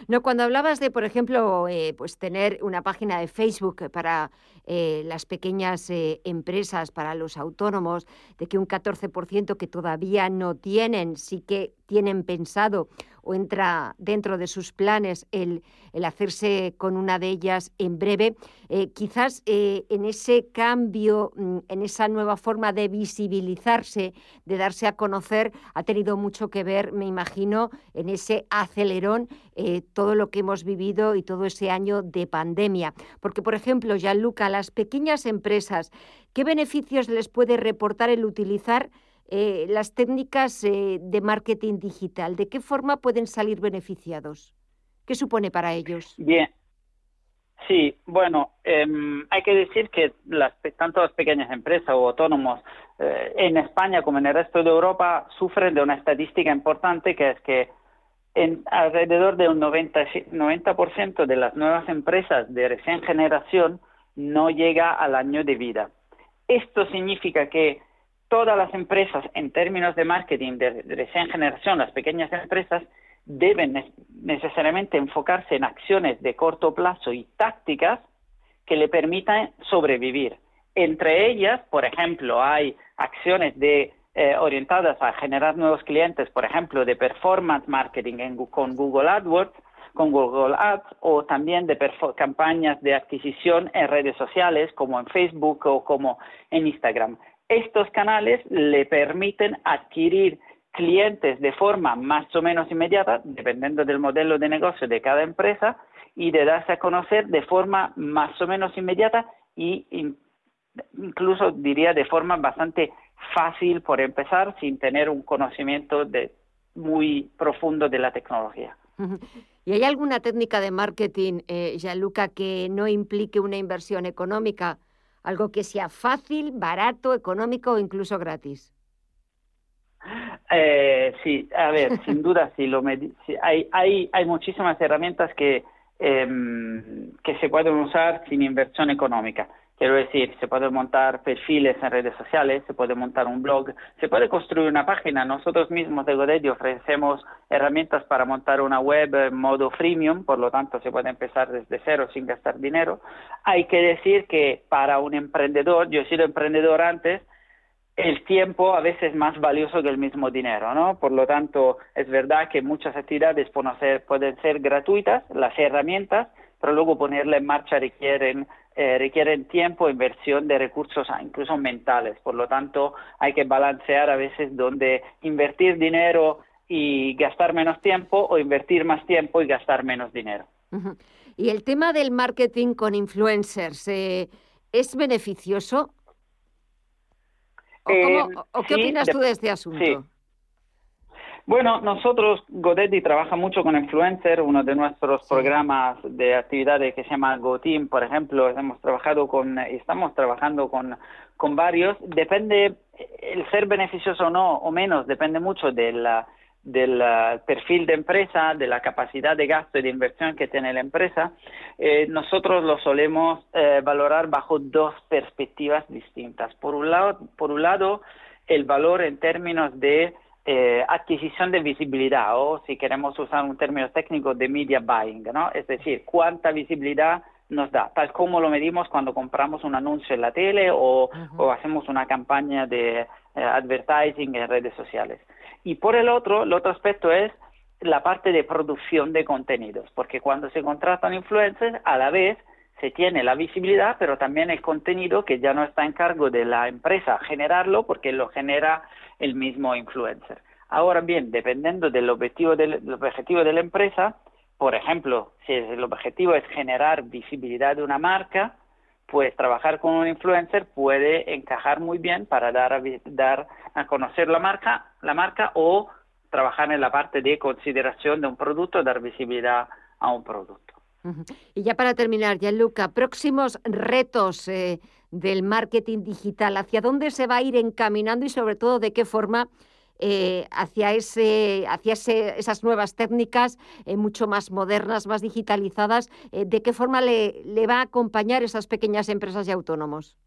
No, cuando hablabas de, por ejemplo, eh, pues tener una página de Facebook para eh, las pequeñas eh, empresas, para los autónomos, de que un 14% que todavía no tienen, sí que tienen pensado o entra dentro de sus planes el, el hacerse con una de ellas en breve, eh, quizás eh, en ese cambio, mm, en esa nueva forma de visibilizarse, de darse a conocer, ha tenido mucho que ver, me imagino, en ese acelerón eh, todo lo que hemos vivido y todo ese año de pandemia. Porque, por ejemplo, Gianluca, las pequeñas empresas, ¿qué beneficios les puede reportar el utilizar eh, las técnicas eh, de marketing digital? ¿De qué forma pueden salir beneficiados? ¿Qué supone para ellos? Bien. Sí, bueno, em, hay que decir que las, tanto las pequeñas empresas o autónomos eh, en España como en el resto de Europa sufren de una estadística importante que es que en alrededor de un 90, 90% de las nuevas empresas de recién generación no llega al año de vida. Esto significa que todas las empresas en términos de marketing de, de recién generación, las pequeñas empresas, deben ne- necesariamente enfocarse en acciones de corto plazo y tácticas que le permitan sobrevivir. Entre ellas, por ejemplo, hay acciones de, eh, orientadas a generar nuevos clientes, por ejemplo, de performance marketing en con Google AdWords, con Google Ads o también de campañas de adquisición en redes sociales como en Facebook o como en Instagram. Estos canales le permiten adquirir clientes de forma más o menos inmediata, dependiendo del modelo de negocio de cada empresa, y de darse a conocer de forma más o menos inmediata y in- incluso diría de forma bastante fácil por empezar sin tener un conocimiento de, muy profundo de la tecnología. ¿Y hay alguna técnica de marketing, eh, Gianluca, que no implique una inversión económica? Algo que sea fácil, barato, económico o incluso gratis. Eh, sí, a ver, sin duda, sí, lo sí, hay, hay, hay muchísimas herramientas que, em, que se pueden usar sin inversión económica. Quiero decir, se pueden montar perfiles en redes sociales, se puede montar un blog, se puede construir una página. Nosotros mismos de Godetti ofrecemos herramientas para montar una web en modo freemium, por lo tanto se puede empezar desde cero sin gastar dinero. Hay que decir que para un emprendedor, yo he sido emprendedor antes, el tiempo a veces es más valioso que el mismo dinero, ¿no? Por lo tanto, es verdad que muchas actividades pueden ser, pueden ser gratuitas, las herramientas, pero luego ponerla en marcha requieren, eh, requieren tiempo, inversión de recursos, ah, incluso mentales. Por lo tanto, hay que balancear a veces donde invertir dinero y gastar menos tiempo o invertir más tiempo y gastar menos dinero. Y el tema del marketing con influencers, eh, ¿es beneficioso? ¿O, Eh, cómo- o qué sí, opinas tú de este asunto? sí. Bueno, nosotros, Godetti, trabaja mucho con influencers. Uno de nuestros programas de actividades que se llama GoTeam, por ejemplo, hemos trabajado con, estamos trabajando con, con varios. Depende, el ser beneficioso o no, o menos, depende mucho del, del ah, perfil de empresa, de la capacidad de gasto y de inversión que tiene la empresa. Eh, nosotros lo solemos eh, valorar bajo dos perspectivas distintas. Por un lado, por un lado el valor en términos de eh, adquisición de visibilidad o si queremos usar un término técnico de media buying, ¿no? Es decir, cuánta visibilidad nos da, tal como lo medimos cuando compramos un anuncio en la tele o, o hacemos una campaña de eh, advertising en redes sociales. Y por el otro, el otro aspecto es la parte de producción de contenidos, porque cuando se contratan influencers, a la vez se tiene la visibilidad, pero también el contenido que ya no está en cargo de la empresa generarlo, porque lo genera el mismo influencer. Ahora bien, dependiendo del objetivo, del, objetivo de la empresa, por ejemplo, si el objetivo es generar visibilidad de una marca, pues trabajar con un influencer puede encajar muy bien para dar a, dar a conocer la marca, la marca o trabajar en la parte de consideración de un producto, dar visibilidad a un producto. Y ya para terminar, Gianluca, próximos retos eh, del marketing digital, ¿hacia dónde se va a ir encaminando y sobre todo de qué forma eh, hacia, ese, hacia ese- esas nuevas técnicas eh, mucho más modernas, más digitalizadas, de qué forma le, le va a acompañar esas pequeñas empresas y autónomos?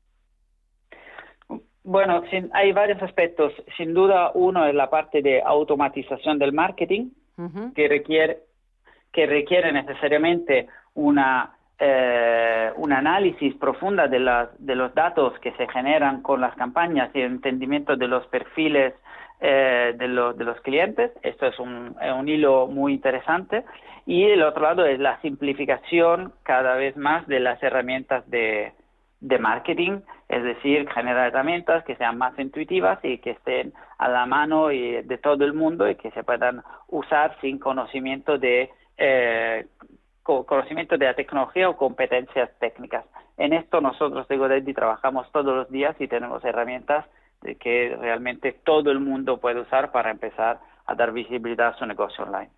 Bueno, sin- hay varios aspectos. Sin duda, uno es la parte de automatización del marketing, que requiere, que requiere necesariamente una, eh, un análisis profunda de, las, de los datos que se generan con las campañas y el entendimiento de los perfiles eh, de, los de los clientes. Esto es un, es un hilo muy interesante. Y el otro lado es la simplificación cada vez más de las herramientas de, de marketing, es decir, generar herramientas que sean más intuitivas y que estén a la mano y de todo el mundo y que se puedan usar sin conocimiento de eh, co- conocimiento de la tecnología o competencias técnicas. En esto nosotros de Godetti trabajamos todos los días y tenemos herramientas de que realmente todo el mundo puede usar para empezar a dar visibilidad a su negocio online.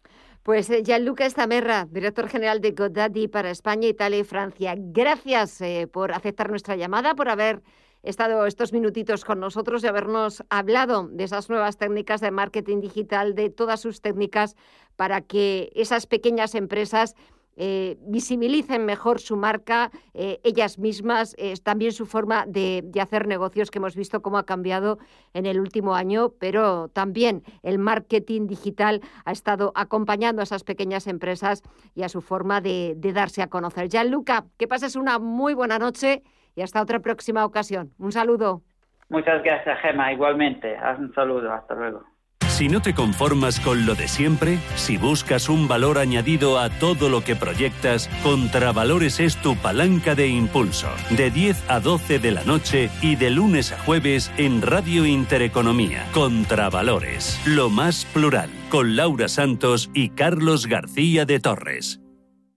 Pues eh, Gianluca Estamerra, director general de GoDaddy para España, Italia y Francia. Gracias eh, por aceptar nuestra llamada, por haber estado estos minutitos con nosotros y habernos hablado de esas nuevas técnicas de marketing digital, de todas sus técnicas para que esas pequeñas empresas eh, visibilicen mejor su marca, eh, ellas mismas, eh, también su forma de, hacer negocios que hemos visto cómo ha cambiado en el último año, pero también el marketing digital ha estado acompañando a esas pequeñas empresas y a su forma de, de darse a conocer. Gianluca, que pases una muy buena noche y hasta otra próxima ocasión. Un saludo. Muchas gracias, Gemma. Igualmente. Un saludo. Hasta luego. Si no te conformas con lo de siempre, si buscas un valor añadido a todo lo que proyectas, Contravalores es tu palanca de impulso. De 10 a 12 de la noche y de lunes a jueves en Radio Intereconomía. Contravalores, lo más plural, con Laura Santos y Carlos García de Torres.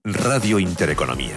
Radio Intereconomía.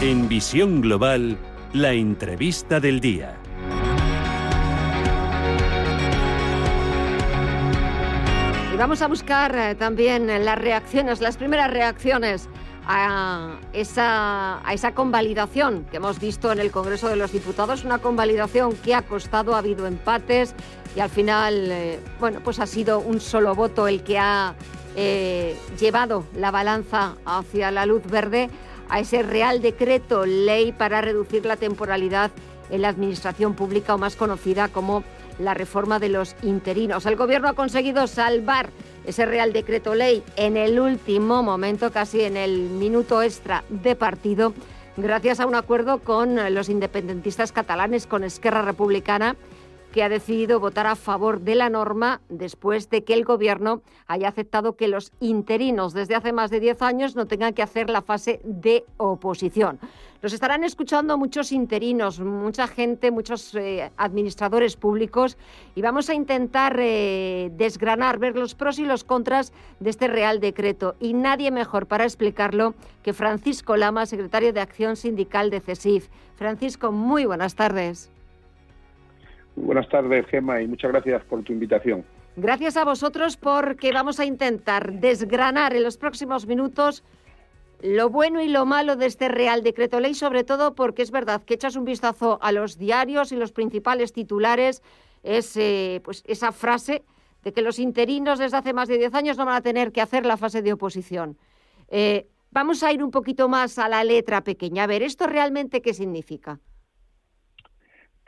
En Visión Global, la entrevista del día. Y vamos a buscar eh, también las reacciones, las primeras reacciones a esa, a esa convalidación que hemos visto en el Congreso de los Diputados, una convalidación que ha costado, ha habido empates y al final, eh, bueno, pues ha sido un solo voto el que ha eh, llevado la balanza hacia la luz verde a ese Real Decreto Ley para reducir la temporalidad en la administración pública o más conocida como la reforma de los interinos. El Gobierno ha conseguido salvar ese Real Decreto Ley en el último momento, casi en el minuto extra de partido, gracias a un acuerdo con los independentistas catalanes, con Esquerra Republicana que ha decidido votar a favor de la norma después de que el Gobierno haya aceptado que los interinos desde hace más de 10 años no tengan que hacer la fase de oposición. Los estarán escuchando muchos interinos, mucha gente, muchos eh, administradores públicos y vamos a intentar eh, desgranar, ver los pros y los contras de este Real Decreto. Y nadie mejor para explicarlo que Francisco Lama, secretario de Acción Sindical de CESIF. Francisco, muy buenas tardes. Buenas tardes, Gemma, y muchas gracias por tu invitación. Gracias a vosotros porque vamos a intentar desgranar en los próximos minutos lo bueno y lo malo de este Real Decreto Ley, sobre todo porque es verdad que echas un vistazo a los diarios y los principales titulares, es eh, pues esa frase de que los interinos desde hace más de 10 años no van a tener que hacer la fase de oposición. Eh, vamos a ir un poquito más a la letra pequeña. A ver, ¿esto realmente qué significa?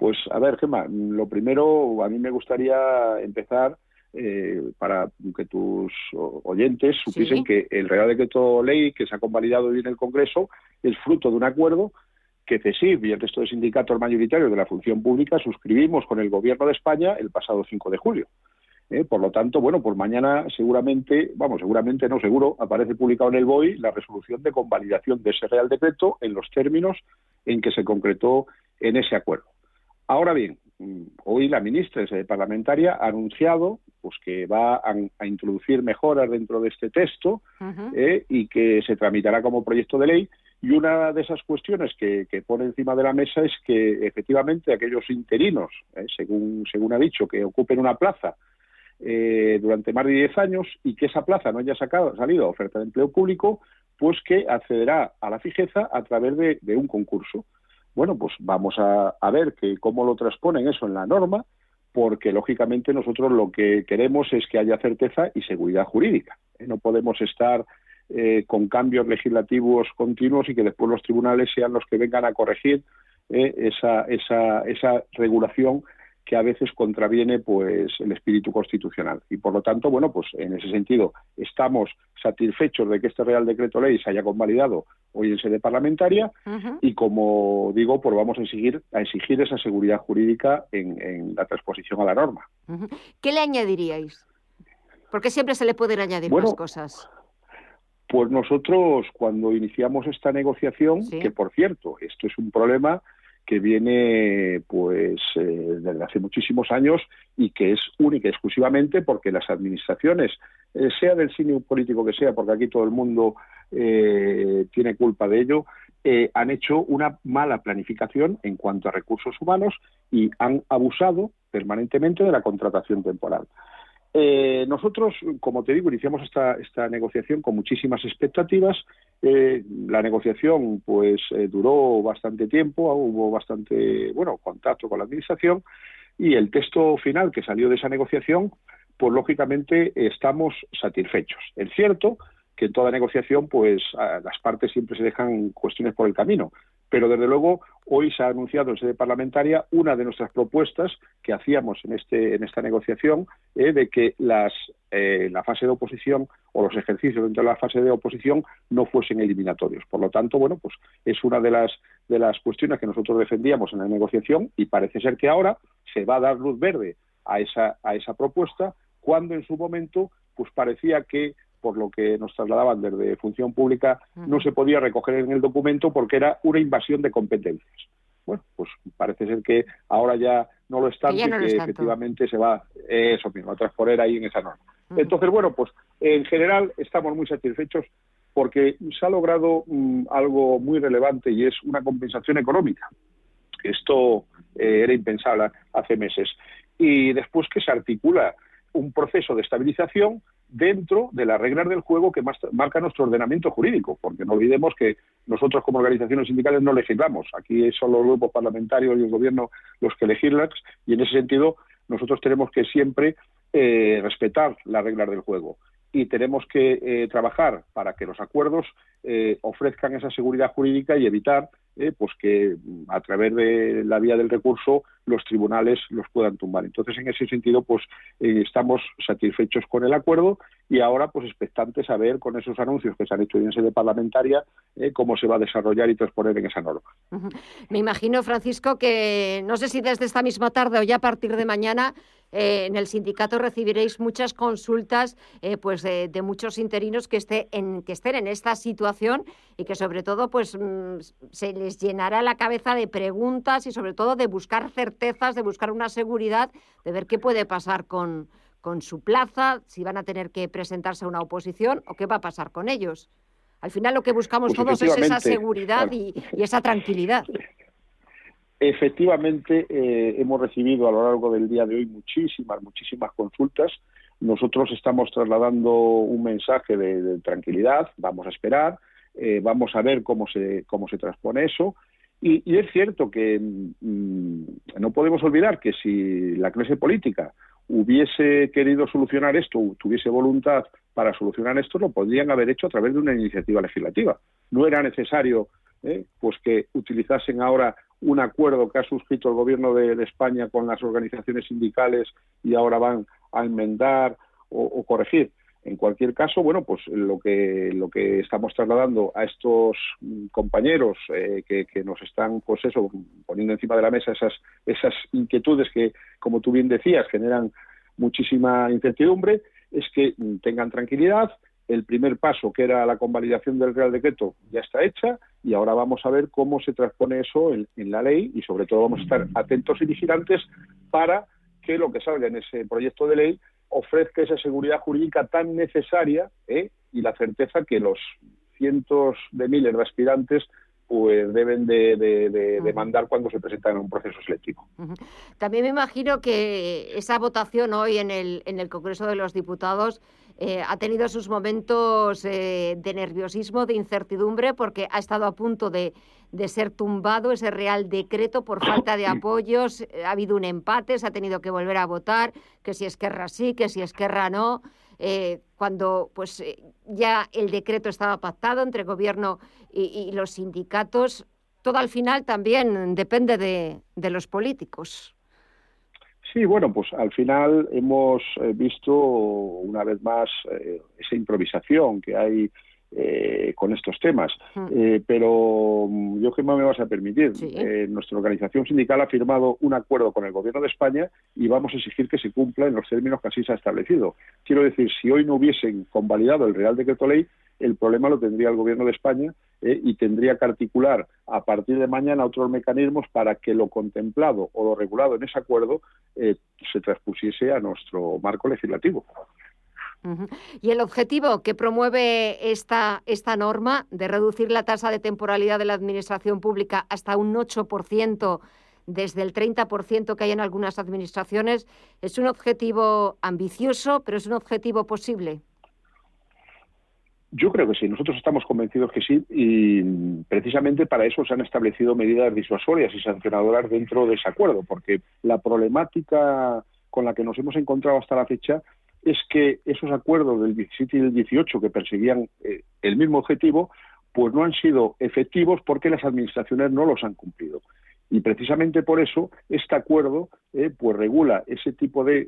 Pues a ver, Gemma, lo primero, a mí me gustaría empezar eh, para que tus oyentes supiesen Sí. que el Real Decreto Ley que se ha convalidado hoy en el Congreso es fruto de un acuerdo que CESIF y el resto de sindicatos mayoritarios de la función pública suscribimos con el Gobierno de España el pasado 5 de julio. ¿eh? Por lo tanto, bueno, pues mañana seguramente, vamos, seguramente no seguro, aparece publicado en el BOI la resolución de convalidación de ese Real Decreto en los términos en que se concretó en ese acuerdo. Ahora bien, mm, hoy la ministra en sede parlamentaria ha anunciado pues, que va a, a introducir mejoras dentro de este texto eh, y que se tramitará como proyecto de ley. Y una de esas cuestiones que, que pone encima de la mesa es que efectivamente aquellos interinos, eh, según, según ha dicho, que ocupen una plaza eh, durante más de 10 años y que esa plaza no haya sacado, salido a oferta de empleo público, pues que accederá a la fijeza a través de, de un concurso. Bueno, pues vamos a, a ver que cómo lo transponen eso en la norma, porque lógicamente nosotros lo que queremos es que haya certeza y seguridad jurídica. ¿eh? No podemos estar eh, con cambios legislativos continuos y que después los tribunales sean los que vengan a corregir eh, esa, esa, esa regulación que a veces contraviene pues el espíritu constitucional y por lo tanto bueno pues en ese sentido estamos satisfechos de que este Real Decreto Ley se haya convalidado hoy en sede parlamentaria y como digo pues vamos a exigir a exigir esa seguridad jurídica en, en la transposición a la norma. ¿Qué le añadiríais? Porque siempre se le pueden añadir Bueno, más cosas. Pues nosotros cuando iniciamos esta negociación, que por cierto, esto es un problema que viene pues eh, desde hace muchísimos años y que es única exclusivamente porque las administraciones, eh, sea del signo político que sea, porque aquí todo el mundo eh, tiene culpa de ello, eh, han hecho una mala planificación en cuanto a recursos humanos y han abusado permanentemente de la contratación temporal. Eh, nosotros, como te digo, iniciamos esta, esta negociación con muchísimas expectativas. Eh, la negociación, pues, eh, duró bastante tiempo, hubo bastante, bueno, contacto con la administración y el texto final que salió de esa negociación, pues, lógicamente, estamos satisfechos. Es cierto que en toda negociación, pues, las partes siempre se dejan cuestiones por el camino. Pero desde luego hoy se ha anunciado en sede parlamentaria una de nuestras propuestas que hacíamos en este en esta negociación eh, de que las eh, la fase de oposición o los ejercicios dentro de la fase de oposición no fuesen eliminatorios. Por lo tanto, bueno, pues es una de las de las cuestiones que nosotros defendíamos en la negociación y parece ser que ahora se va a dar luz verde a esa a esa propuesta cuando en su momento pues parecía que por lo que nos trasladaban desde función pública, no se podía recoger en el documento porque era una invasión de competencias. Bueno, pues parece ser que ahora ya no lo es tanto ya no y que es tanto. efectivamente se va eso mismo a transponer ahí en esa norma. Entonces, bueno, pues en general estamos muy satisfechos porque se ha logrado mm, algo muy relevante y es una compensación económica. Esto eh, era impensable hace meses. Y después que se articula un proceso de estabilización dentro de las reglas del juego que marca nuestro ordenamiento jurídico, porque no olvidemos que nosotros como organizaciones sindicales no legislamos, aquí son los grupos parlamentarios y el gobierno los que legislan y en ese sentido nosotros tenemos que siempre eh, respetar las reglas del juego y tenemos que eh, trabajar para que los acuerdos eh, ofrezcan esa seguridad jurídica y evitar eh, pues que mm, a través de la vía del recurso los tribunales los puedan tumbar. Entonces, en ese sentido, pues eh, estamos satisfechos con el acuerdo y ahora pues expectantes a ver con esos anuncios que se han hecho en sede parlamentaria cómo se va a desarrollar y transponer en esa norma. Me imagino, Francisco, que no sé si desde esta misma tarde o ya a partir de mañana eh, en el sindicato recibiréis muchas consultas eh, pues de, de muchos interinos que, esté en, que estén en esta situación y que sobre todo pues mm, se les llenará la cabeza de preguntas y sobre todo de buscar certezas, de buscar una seguridad, de ver qué puede pasar con, con su plaza, si van a tener que presentarse a una oposición o qué va a pasar con ellos. Al final lo que buscamos Pues todos es esa seguridad claro. y, y esa tranquilidad. Efectivamente, eh, hemos recibido a lo largo del día de hoy muchísimas, muchísimas consultas. Nosotros estamos trasladando un mensaje de, tranquilidad, vamos a esperar, eh, vamos a ver cómo se, cómo se transpone eso. Y, y es cierto que mm, no podemos olvidar que si la clase política hubiese querido solucionar esto, tuviese voluntad para solucionar esto, lo podrían haber hecho a través de una iniciativa legislativa. No era necesario eh, pues que utilizasen ahora un acuerdo que ha suscrito el gobierno de, España con las organizaciones sindicales y ahora van a enmendar o, o corregir. En cualquier caso, bueno, pues lo que lo que estamos trasladando a estos mm, compañeros eh, que, que nos están, pues eso, poniendo encima de la mesa esas esas inquietudes que, como tú bien decías, generan muchísima incertidumbre, es que mm, tengan tranquilidad. El primer paso, que era la convalidación del Real Decreto, ya está hecha y ahora vamos a ver cómo se transpone eso en, en la ley y sobre todo vamos a estar atentos y vigilantes para que lo que salga en ese proyecto de ley ofrezca esa seguridad jurídica tan necesaria ¿eh? y la certeza que los cientos de miles de aspirantes pues deben de, de- cuando se presentan en un proceso selectivo. También me imagino que esa votación hoy en el, en el Congreso de los Diputados eh, ha tenido sus momentos eh, de nerviosismo, de incertidumbre, porque ha estado a punto de, de ser tumbado ese Real Decreto por falta de apoyos. eh, Ha habido un empate, se ha tenido que volver a votar, que si Esquerra sí, que si Esquerra no. eh, cuando pues eh, ya el decreto estaba pactado entre gobierno y, y los sindicatos, todo al final también depende de, de los políticos. Sí, bueno, pues al final hemos eh, visto una vez más eh, esa improvisación que hay eh, con estos temas. Hmm. Eh, pero mm, yo, Gemma, me vas a permitir. Eh, nuestra organización sindical ha firmado un acuerdo con el Gobierno de España y vamos a exigir que se cumpla en los términos que así se ha establecido. Quiero decir, si hoy no hubiesen convalidado el Real Decreto Ley, el problema lo tendría el Gobierno de España eh, y tendría que articular a partir de mañana otros mecanismos para que lo contemplado o lo regulado en ese acuerdo eh, se transpusiese a nuestro marco legislativo. Y el objetivo que promueve esta, esta norma de reducir la tasa de temporalidad de la administración pública hasta un 8% desde el 30% que hay en algunas administraciones es un objetivo ambicioso, pero es un objetivo posible. Yo creo que sí, nosotros estamos convencidos que sí y precisamente para eso se han establecido medidas disuasorias y sancionadoras dentro de ese acuerdo, porque la problemática con la que nos hemos encontrado hasta la fecha es que esos acuerdos del 17 y del 18 que perseguían eh, el mismo objetivo, pues no han sido efectivos porque las administraciones no los han cumplido. Y precisamente por eso este acuerdo eh, pues regula ese tipo de,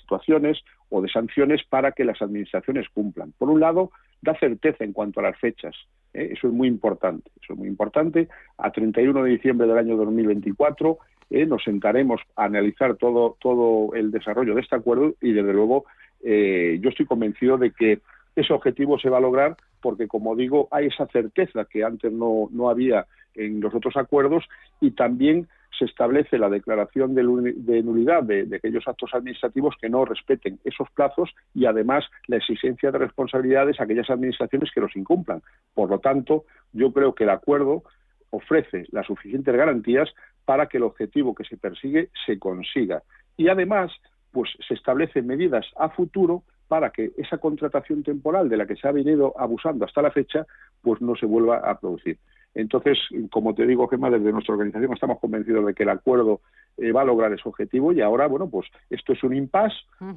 situaciones o de sanciones para que las administraciones cumplan. Por un lado, da certeza en cuanto a las fechas. eh, Eso es muy importante. Eso es muy importante. A 31 de diciembre del año 2024 eh, nos sentaremos a analizar todo, todo el desarrollo de este acuerdo y, desde luego, eh, yo estoy convencido de que ese objetivo se va a lograr porque, como digo, hay esa certeza que antes no, no había en los otros acuerdos y también se establece la declaración de, nulidad de aquellos actos administrativos que no respeten esos plazos y además la exigencia de responsabilidades a aquellas administraciones que los incumplan. Por lo tanto, yo creo que el acuerdo ofrece las suficientes garantías para que el objetivo que se persigue se consiga. Y además, pues se establecen medidas a futuro para que esa contratación temporal de la que se ha venido abusando hasta la fecha, pues no se vuelva a producir. Entonces, como te digo, Gemma, desde nuestra organización estamos convencidos de que el acuerdo eh, va a lograr ese objetivo y ahora, bueno, pues esto es un impasse.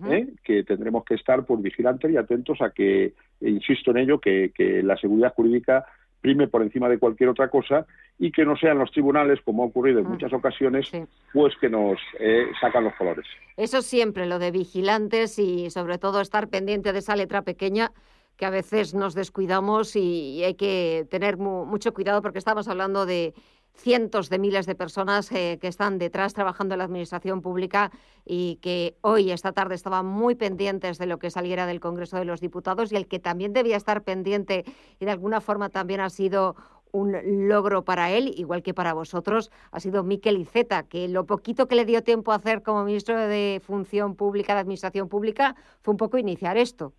¿eh? que tendremos que estar pues vigilantes y atentos a que, insisto en ello, que, que la seguridad jurídica prime por encima de cualquier otra cosa y que no sean los tribunales, como ha ocurrido en muchas ocasiones, pues que nos eh, sacan los colores. Eso siempre, lo de vigilantes y sobre todo estar pendiente de esa letra pequeña que a veces nos descuidamos y hay que tener mu- mucho cuidado porque estamos hablando de cientos de miles de personas eh, que están detrás trabajando en la administración pública y que hoy, esta tarde, estaban muy pendientes de lo que saliera del Congreso de los Diputados y el que también debía estar pendiente y de alguna forma también ha sido un logro para él, igual que para vosotros, ha sido Miquel Iceta, que lo poquito que le dio tiempo a hacer como ministro de Función Pública, de Administración Pública, fue un poco iniciar esto.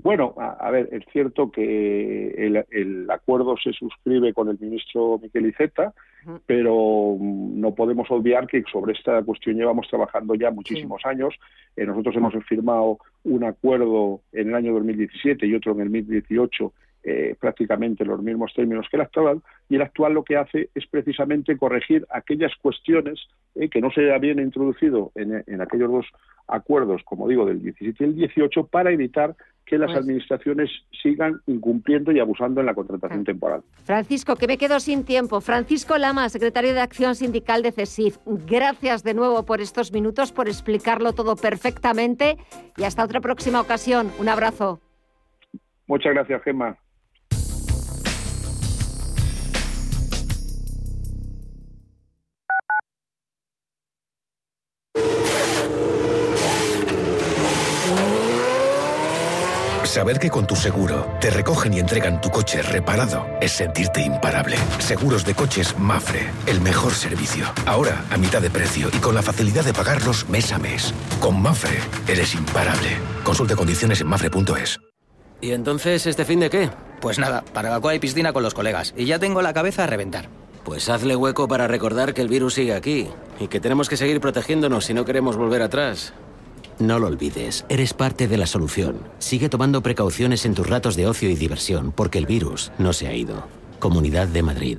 Bueno, a, a ver, es cierto que el, el acuerdo se suscribe con el ministro Miquel Iceta, pero mm, no podemos obviar que sobre esta cuestión llevamos trabajando ya muchísimos años. Eh, nosotros hemos firmado un acuerdo en el año 2017 y otro en el 2018 eh, prácticamente los mismos términos que el actual, y el actual lo que hace es precisamente corregir aquellas cuestiones eh, que no se habían introducido en, en aquellos dos acuerdos, como digo, del 17 y el 18, para evitar que las Pues- administraciones sigan incumpliendo y abusando en la contratación temporal. Francisco, que me quedo sin tiempo. Francisco Lama, secretario de Acción Sindical de CESIF. Gracias de nuevo por estos minutos, por explicarlo todo perfectamente y hasta otra próxima ocasión. Un abrazo. Muchas gracias, Gemma. Saber que con tu seguro te recogen y entregan tu coche reparado es sentirte imparable. Seguros de coches Mafre, el mejor servicio. Ahora a mitad de precio y con la facilidad de pagarlos mes a mes. Con Mafre eres imparable. Consulte condiciones en mafre.es. ¿Y entonces este fin de qué? Pues nada, barbacoa y piscina con los colegas. Y ya tengo la cabeza a reventar. Pues hazle hueco para recordar que el virus sigue aquí y que tenemos que seguir protegiéndonos si no queremos volver atrás. No lo olvides, eres parte de la solución. Sigue tomando precauciones en tus ratos de ocio y diversión porque el virus no se ha ido. Comunidad de Madrid.